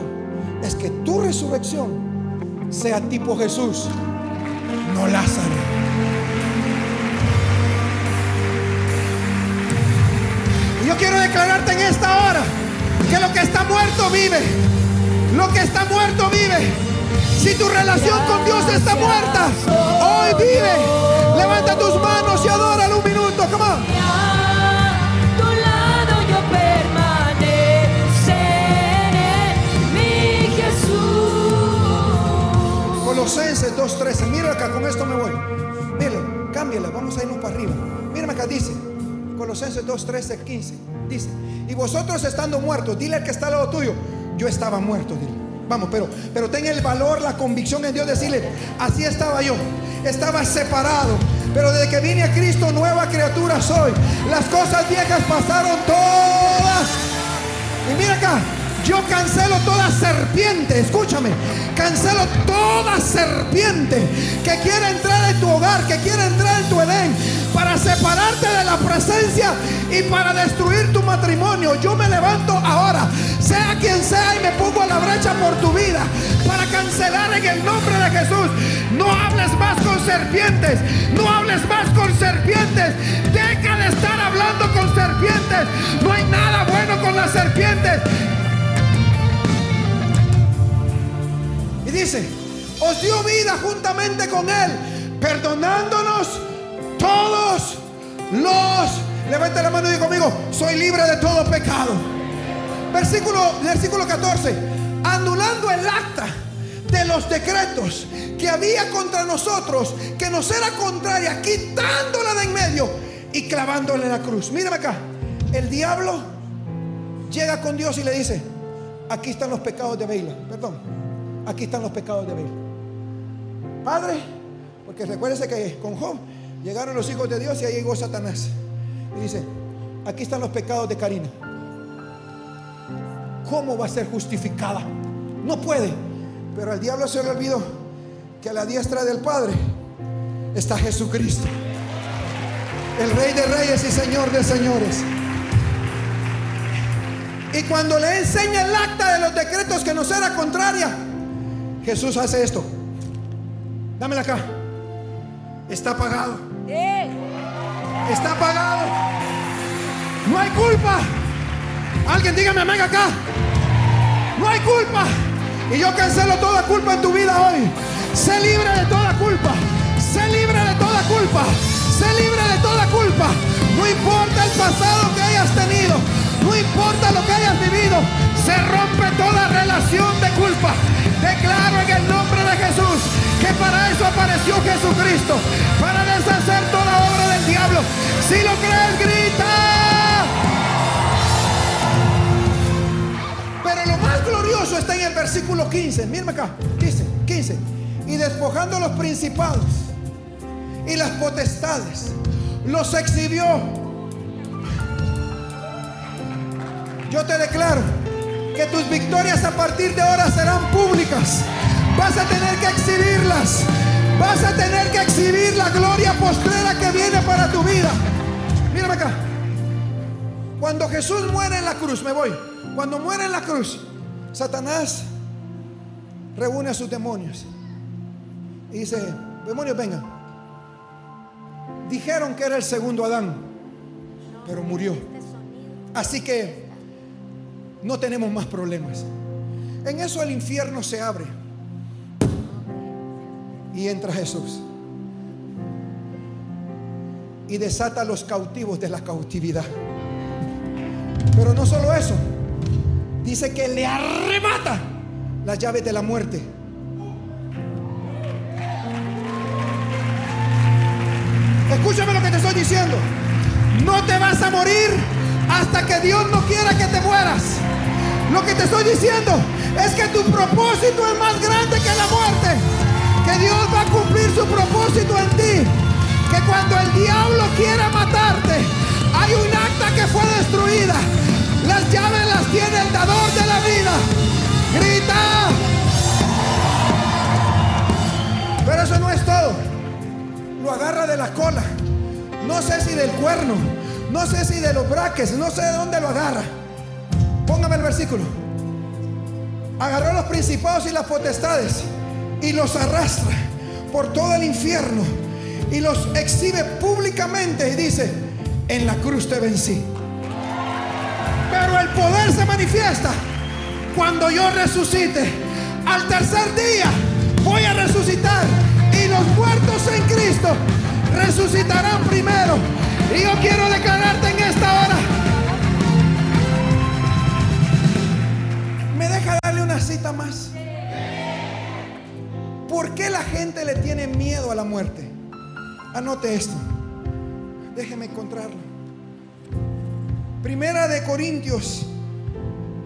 es que tu resurrección sea tipo Jesús, no Lázaro. Yo quiero declararte en esta hora que lo que está muerto vive. Lo que está muerto vive. Si tu relación con Dios está muerta, hoy vive. Levanta tus manos y adóralo un minuto. Come on. Colosenses 2.13. Mira acá, con esto me voy. Dile, cámbiala, vamos a irnos para arriba. Mírame acá, dice. Colosenses 2.13, 15. Dice, y vosotros estando muertos, dile al que está al lado tuyo, yo estaba muerto, dile. Vamos, pero, pero ten el valor, la convicción en Dios, decirle, así estaba yo, estaba separado, pero desde que vine a Cristo, nueva criatura soy. Las cosas viejas pasaron todas. Y mira acá, yo cancelo toda serpiente, escúchame, cancelo toda serpiente que quiera entrar en tu hogar, que quiera entrar en tu Edén, para separarte de la presencia y para destruir tu matrimonio. Yo me levanto ahora, sea quien sea, y me pongo a la brecha por tu vida, para cancelar en el nombre de Jesús. No hables más con serpientes, no hables más con serpientes, deja de estar hablando con serpientes. No hay nada bueno con las serpientes. Y dice, os dio vida juntamente con Él, perdonándonos todos los... Levanta la mano y diga conmigo, soy libre de todo pecado. Versículo, versículo 14, anulando el acta de los decretos que había contra nosotros, que nos era contraria, quitándola de en medio y clavándola en la cruz. Mírame acá, el diablo llega con Dios y le dice, aquí están los pecados de Beila, perdón, aquí están los pecados de Beila. Padre, porque recuérdese que con Job llegaron los hijos de Dios y ahí llegó Satanás. Y dice, aquí están los pecados de Karina. ¿Cómo va a ser justificada? No puede. Pero al diablo se le olvidó que a la diestra del Padre está Jesucristo. El Rey de Reyes y Señor de Señores. Y cuando le enseña el acta de los decretos que nos era contraria, Jesús hace esto. Dámela acá. Está pagado. Eh, Está pagado. No hay culpa. Alguien dígame amén acá. No hay culpa. Y yo cancelo toda culpa en tu vida hoy. Sé libre de toda culpa. Sé libre de toda culpa. Sé libre de toda culpa. No importa el pasado que hayas tenido. No importa lo que hayas vivido. Se rompe toda relación de culpa. Declaro en el nombre de Jesús que para eso apareció Jesucristo. Para deshacer toda obra del diablo. Si lo crees, grita. Pero lo más glorioso está en el versículo 15. Mírame acá. Dice 15. Y despojando los principados y las potestades, los exhibió. Yo te declaro que tus victorias a partir de ahora serán públicas. Vas a tener que exhibirlas. Vas a tener que exhibir la gloria postrera que viene para tu vida. Mírame acá. Cuando Jesús muere en la cruz, me voy. Cuando muere en la cruz, Satanás reúne a sus demonios y dice, demonios vengan. Dijeron que era el segundo Adán, pero murió. Así que no tenemos más problemas. En eso el infierno se abre y entra Jesús y desata a los cautivos de la cautividad. Pero no solo eso, dice que le arrebata las llaves de la muerte. Escúchame lo que te estoy diciendo. No te vas a morir hasta que Dios no quiera que te mueras. Lo que te estoy diciendo es que tu propósito es más grande que la muerte. Que Dios va a cumplir su propósito en ti. Que cuando el diablo quiera matarte, hay un acta que fue destruida. Las llaves las tiene el dador de la vida. Grita. Pero eso no es todo. Lo agarra de la cola. No sé si del cuerno. No sé si de los braques. No sé de dónde lo agarra. El versículo. Agarró los principados y las potestades y los arrastra por todo el infierno y los exhibe públicamente y dice, en la cruz te vencí. Pero el poder se manifiesta cuando yo resucite. Al tercer día voy a resucitar y los muertos en Cristo resucitarán primero. Y yo quiero declararte en esta hora. ¿Me deja darle una cita más? ¿Por qué la gente le tiene miedo a la muerte? Anote esto. Déjeme encontrarlo. Primera de Corintios,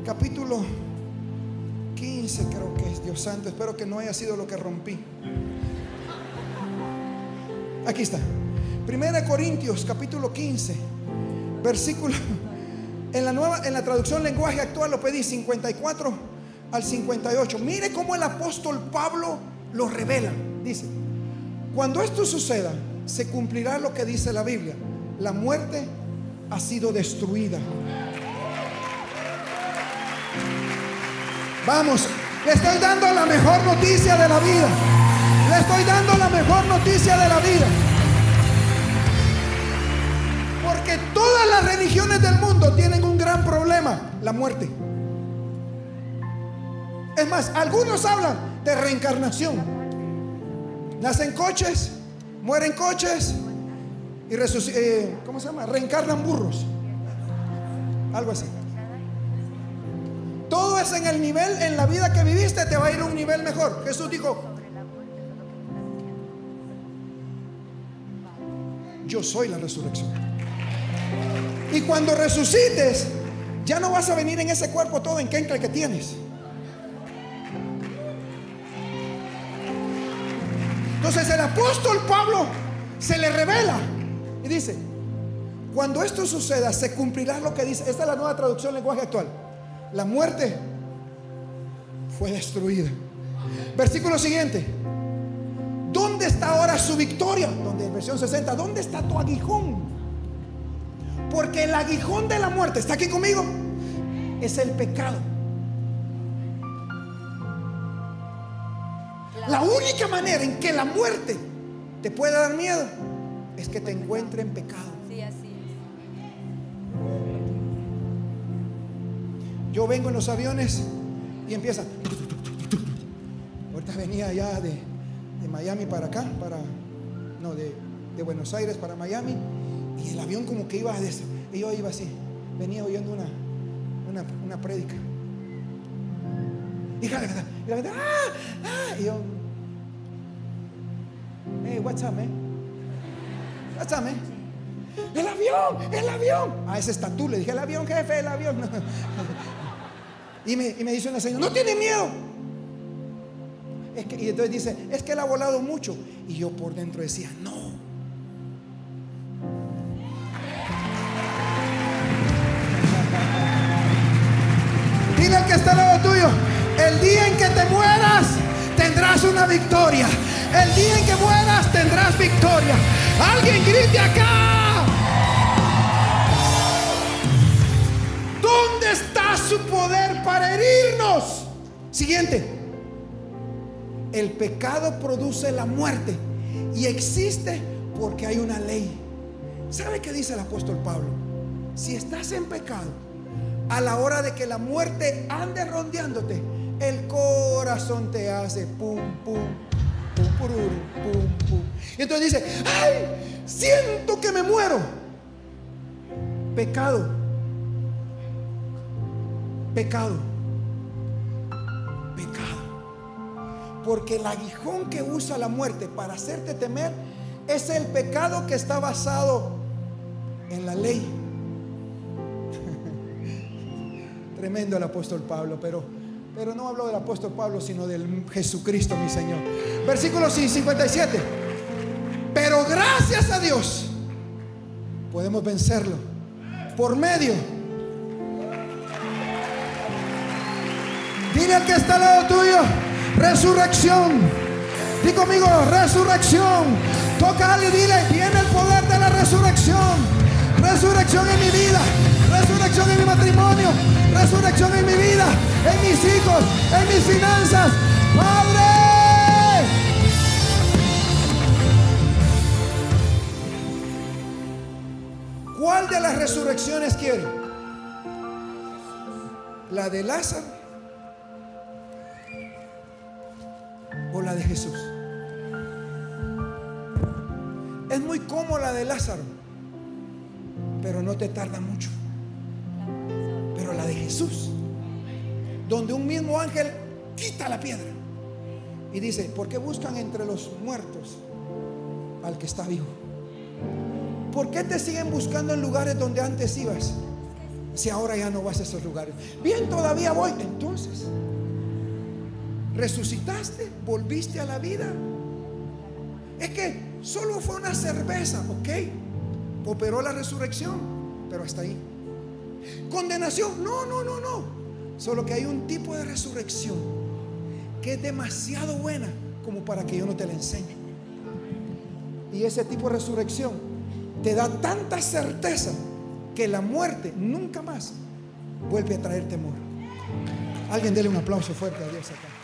capítulo 15 creo que es, Dios santo. Espero que no haya sido lo que rompí. Aquí está. Primera de Corintios, capítulo 15, versículo. En la nueva, en la traducción lenguaje actual lo pedí 54 al 58. Mire cómo el apóstol Pablo lo revela. Dice: Cuando esto suceda, se cumplirá lo que dice la Biblia. La muerte ha sido destruida. Vamos, le estoy dando la mejor noticia de la vida. Le estoy dando la mejor noticia de la vida. Porque todas las religiones del mundo tienen un gran problema, la muerte. Es más, algunos hablan de reencarnación. Nacen coches, mueren coches y eh, ¿cómo se llama? Reencarnan burros. Algo así. Todo es en el nivel, en la vida que viviste, te va a ir a un nivel mejor. Jesús dijo, yo soy la resurrección. Y cuando resucites, ya no vas a venir en ese cuerpo todo en quencle que tienes. Entonces el apóstol Pablo se le revela y dice, cuando esto suceda, se cumplirá lo que dice. Esta es la nueva traducción lenguaje actual. La muerte fue destruida. Versículo siguiente. ¿Dónde está ahora su victoria? Donde versión 60, ¿dónde está tu aguijón? Porque el aguijón de la muerte, ¿está aquí conmigo? Es el pecado. La única manera en que la muerte te puede dar miedo es que te encuentre en pecado. Sí, así es. Yo vengo en los aviones y empieza. Ahorita venía ya de, de Miami para acá, para. No, de, de Buenos Aires para Miami. Y el avión como que iba a des- Y yo iba así. Venía oyendo una, una, una prédica. Y la verdad, y la verdad, ¡ah! ¡ah! Y yo. Hey, what's up, man? What's up, man? El avión, el avión. Ah, ese está tú. Le dije, el avión, jefe, el avión. Y me, y me dice una señora, no tiene miedo. Es que- y entonces dice, es que él ha volado mucho. Y yo por dentro decía, no. Tendrás una victoria. El día en que mueras tendrás victoria. Alguien grite acá. ¿Dónde está su poder para herirnos? Siguiente. El pecado produce la muerte y existe porque hay una ley. ¿Sabe qué dice el apóstol Pablo? Si estás en pecado, a la hora de que la muerte ande rondeándote, el corazón te hace pum, pum, pum, pururu, pum, pum. Y entonces dice, ay, siento que me muero. Pecado. Pecado. Pecado. Porque el aguijón que usa la muerte para hacerte temer es el pecado que está basado en la ley. Tremendo el apóstol Pablo, pero, pero no hablo del apóstol Pablo, sino del Jesucristo, mi Señor. Versículo 57. Pero gracias a Dios podemos vencerlo por medio. Dile al que está al lado tuyo, resurrección. Di conmigo, resurrección. Toca y dile, viene el poder de la resurrección. Resurrección en mi vida, resurrección en mi matrimonio, resurrección en mi vida, en mis hijos, en mis finanzas. Padre. ¿Cuál de las resurrecciones quiere? ¿La de Lázaro o la de Jesús? Es muy cómoda la de Lázaro, pero no te tarda mucho. Pero la de Jesús, donde un mismo ángel quita la piedra y dice, ¿por qué buscan entre los muertos al que está vivo? ¿Por qué te siguen buscando en lugares donde antes ibas? Si ahora ya no vas a esos lugares. Bien, todavía voy. Entonces, resucitaste, volviste a la vida. Es que solo fue una cerveza, ok. Operó la resurrección, pero hasta ahí. Condenación, no, no, no, no. Solo que hay un tipo de resurrección que es demasiado buena como para que yo no te la enseñe. Y ese tipo de resurrección te da tanta certeza que la muerte nunca más vuelve a traer temor. Alguien dele un aplauso fuerte a Dios acá.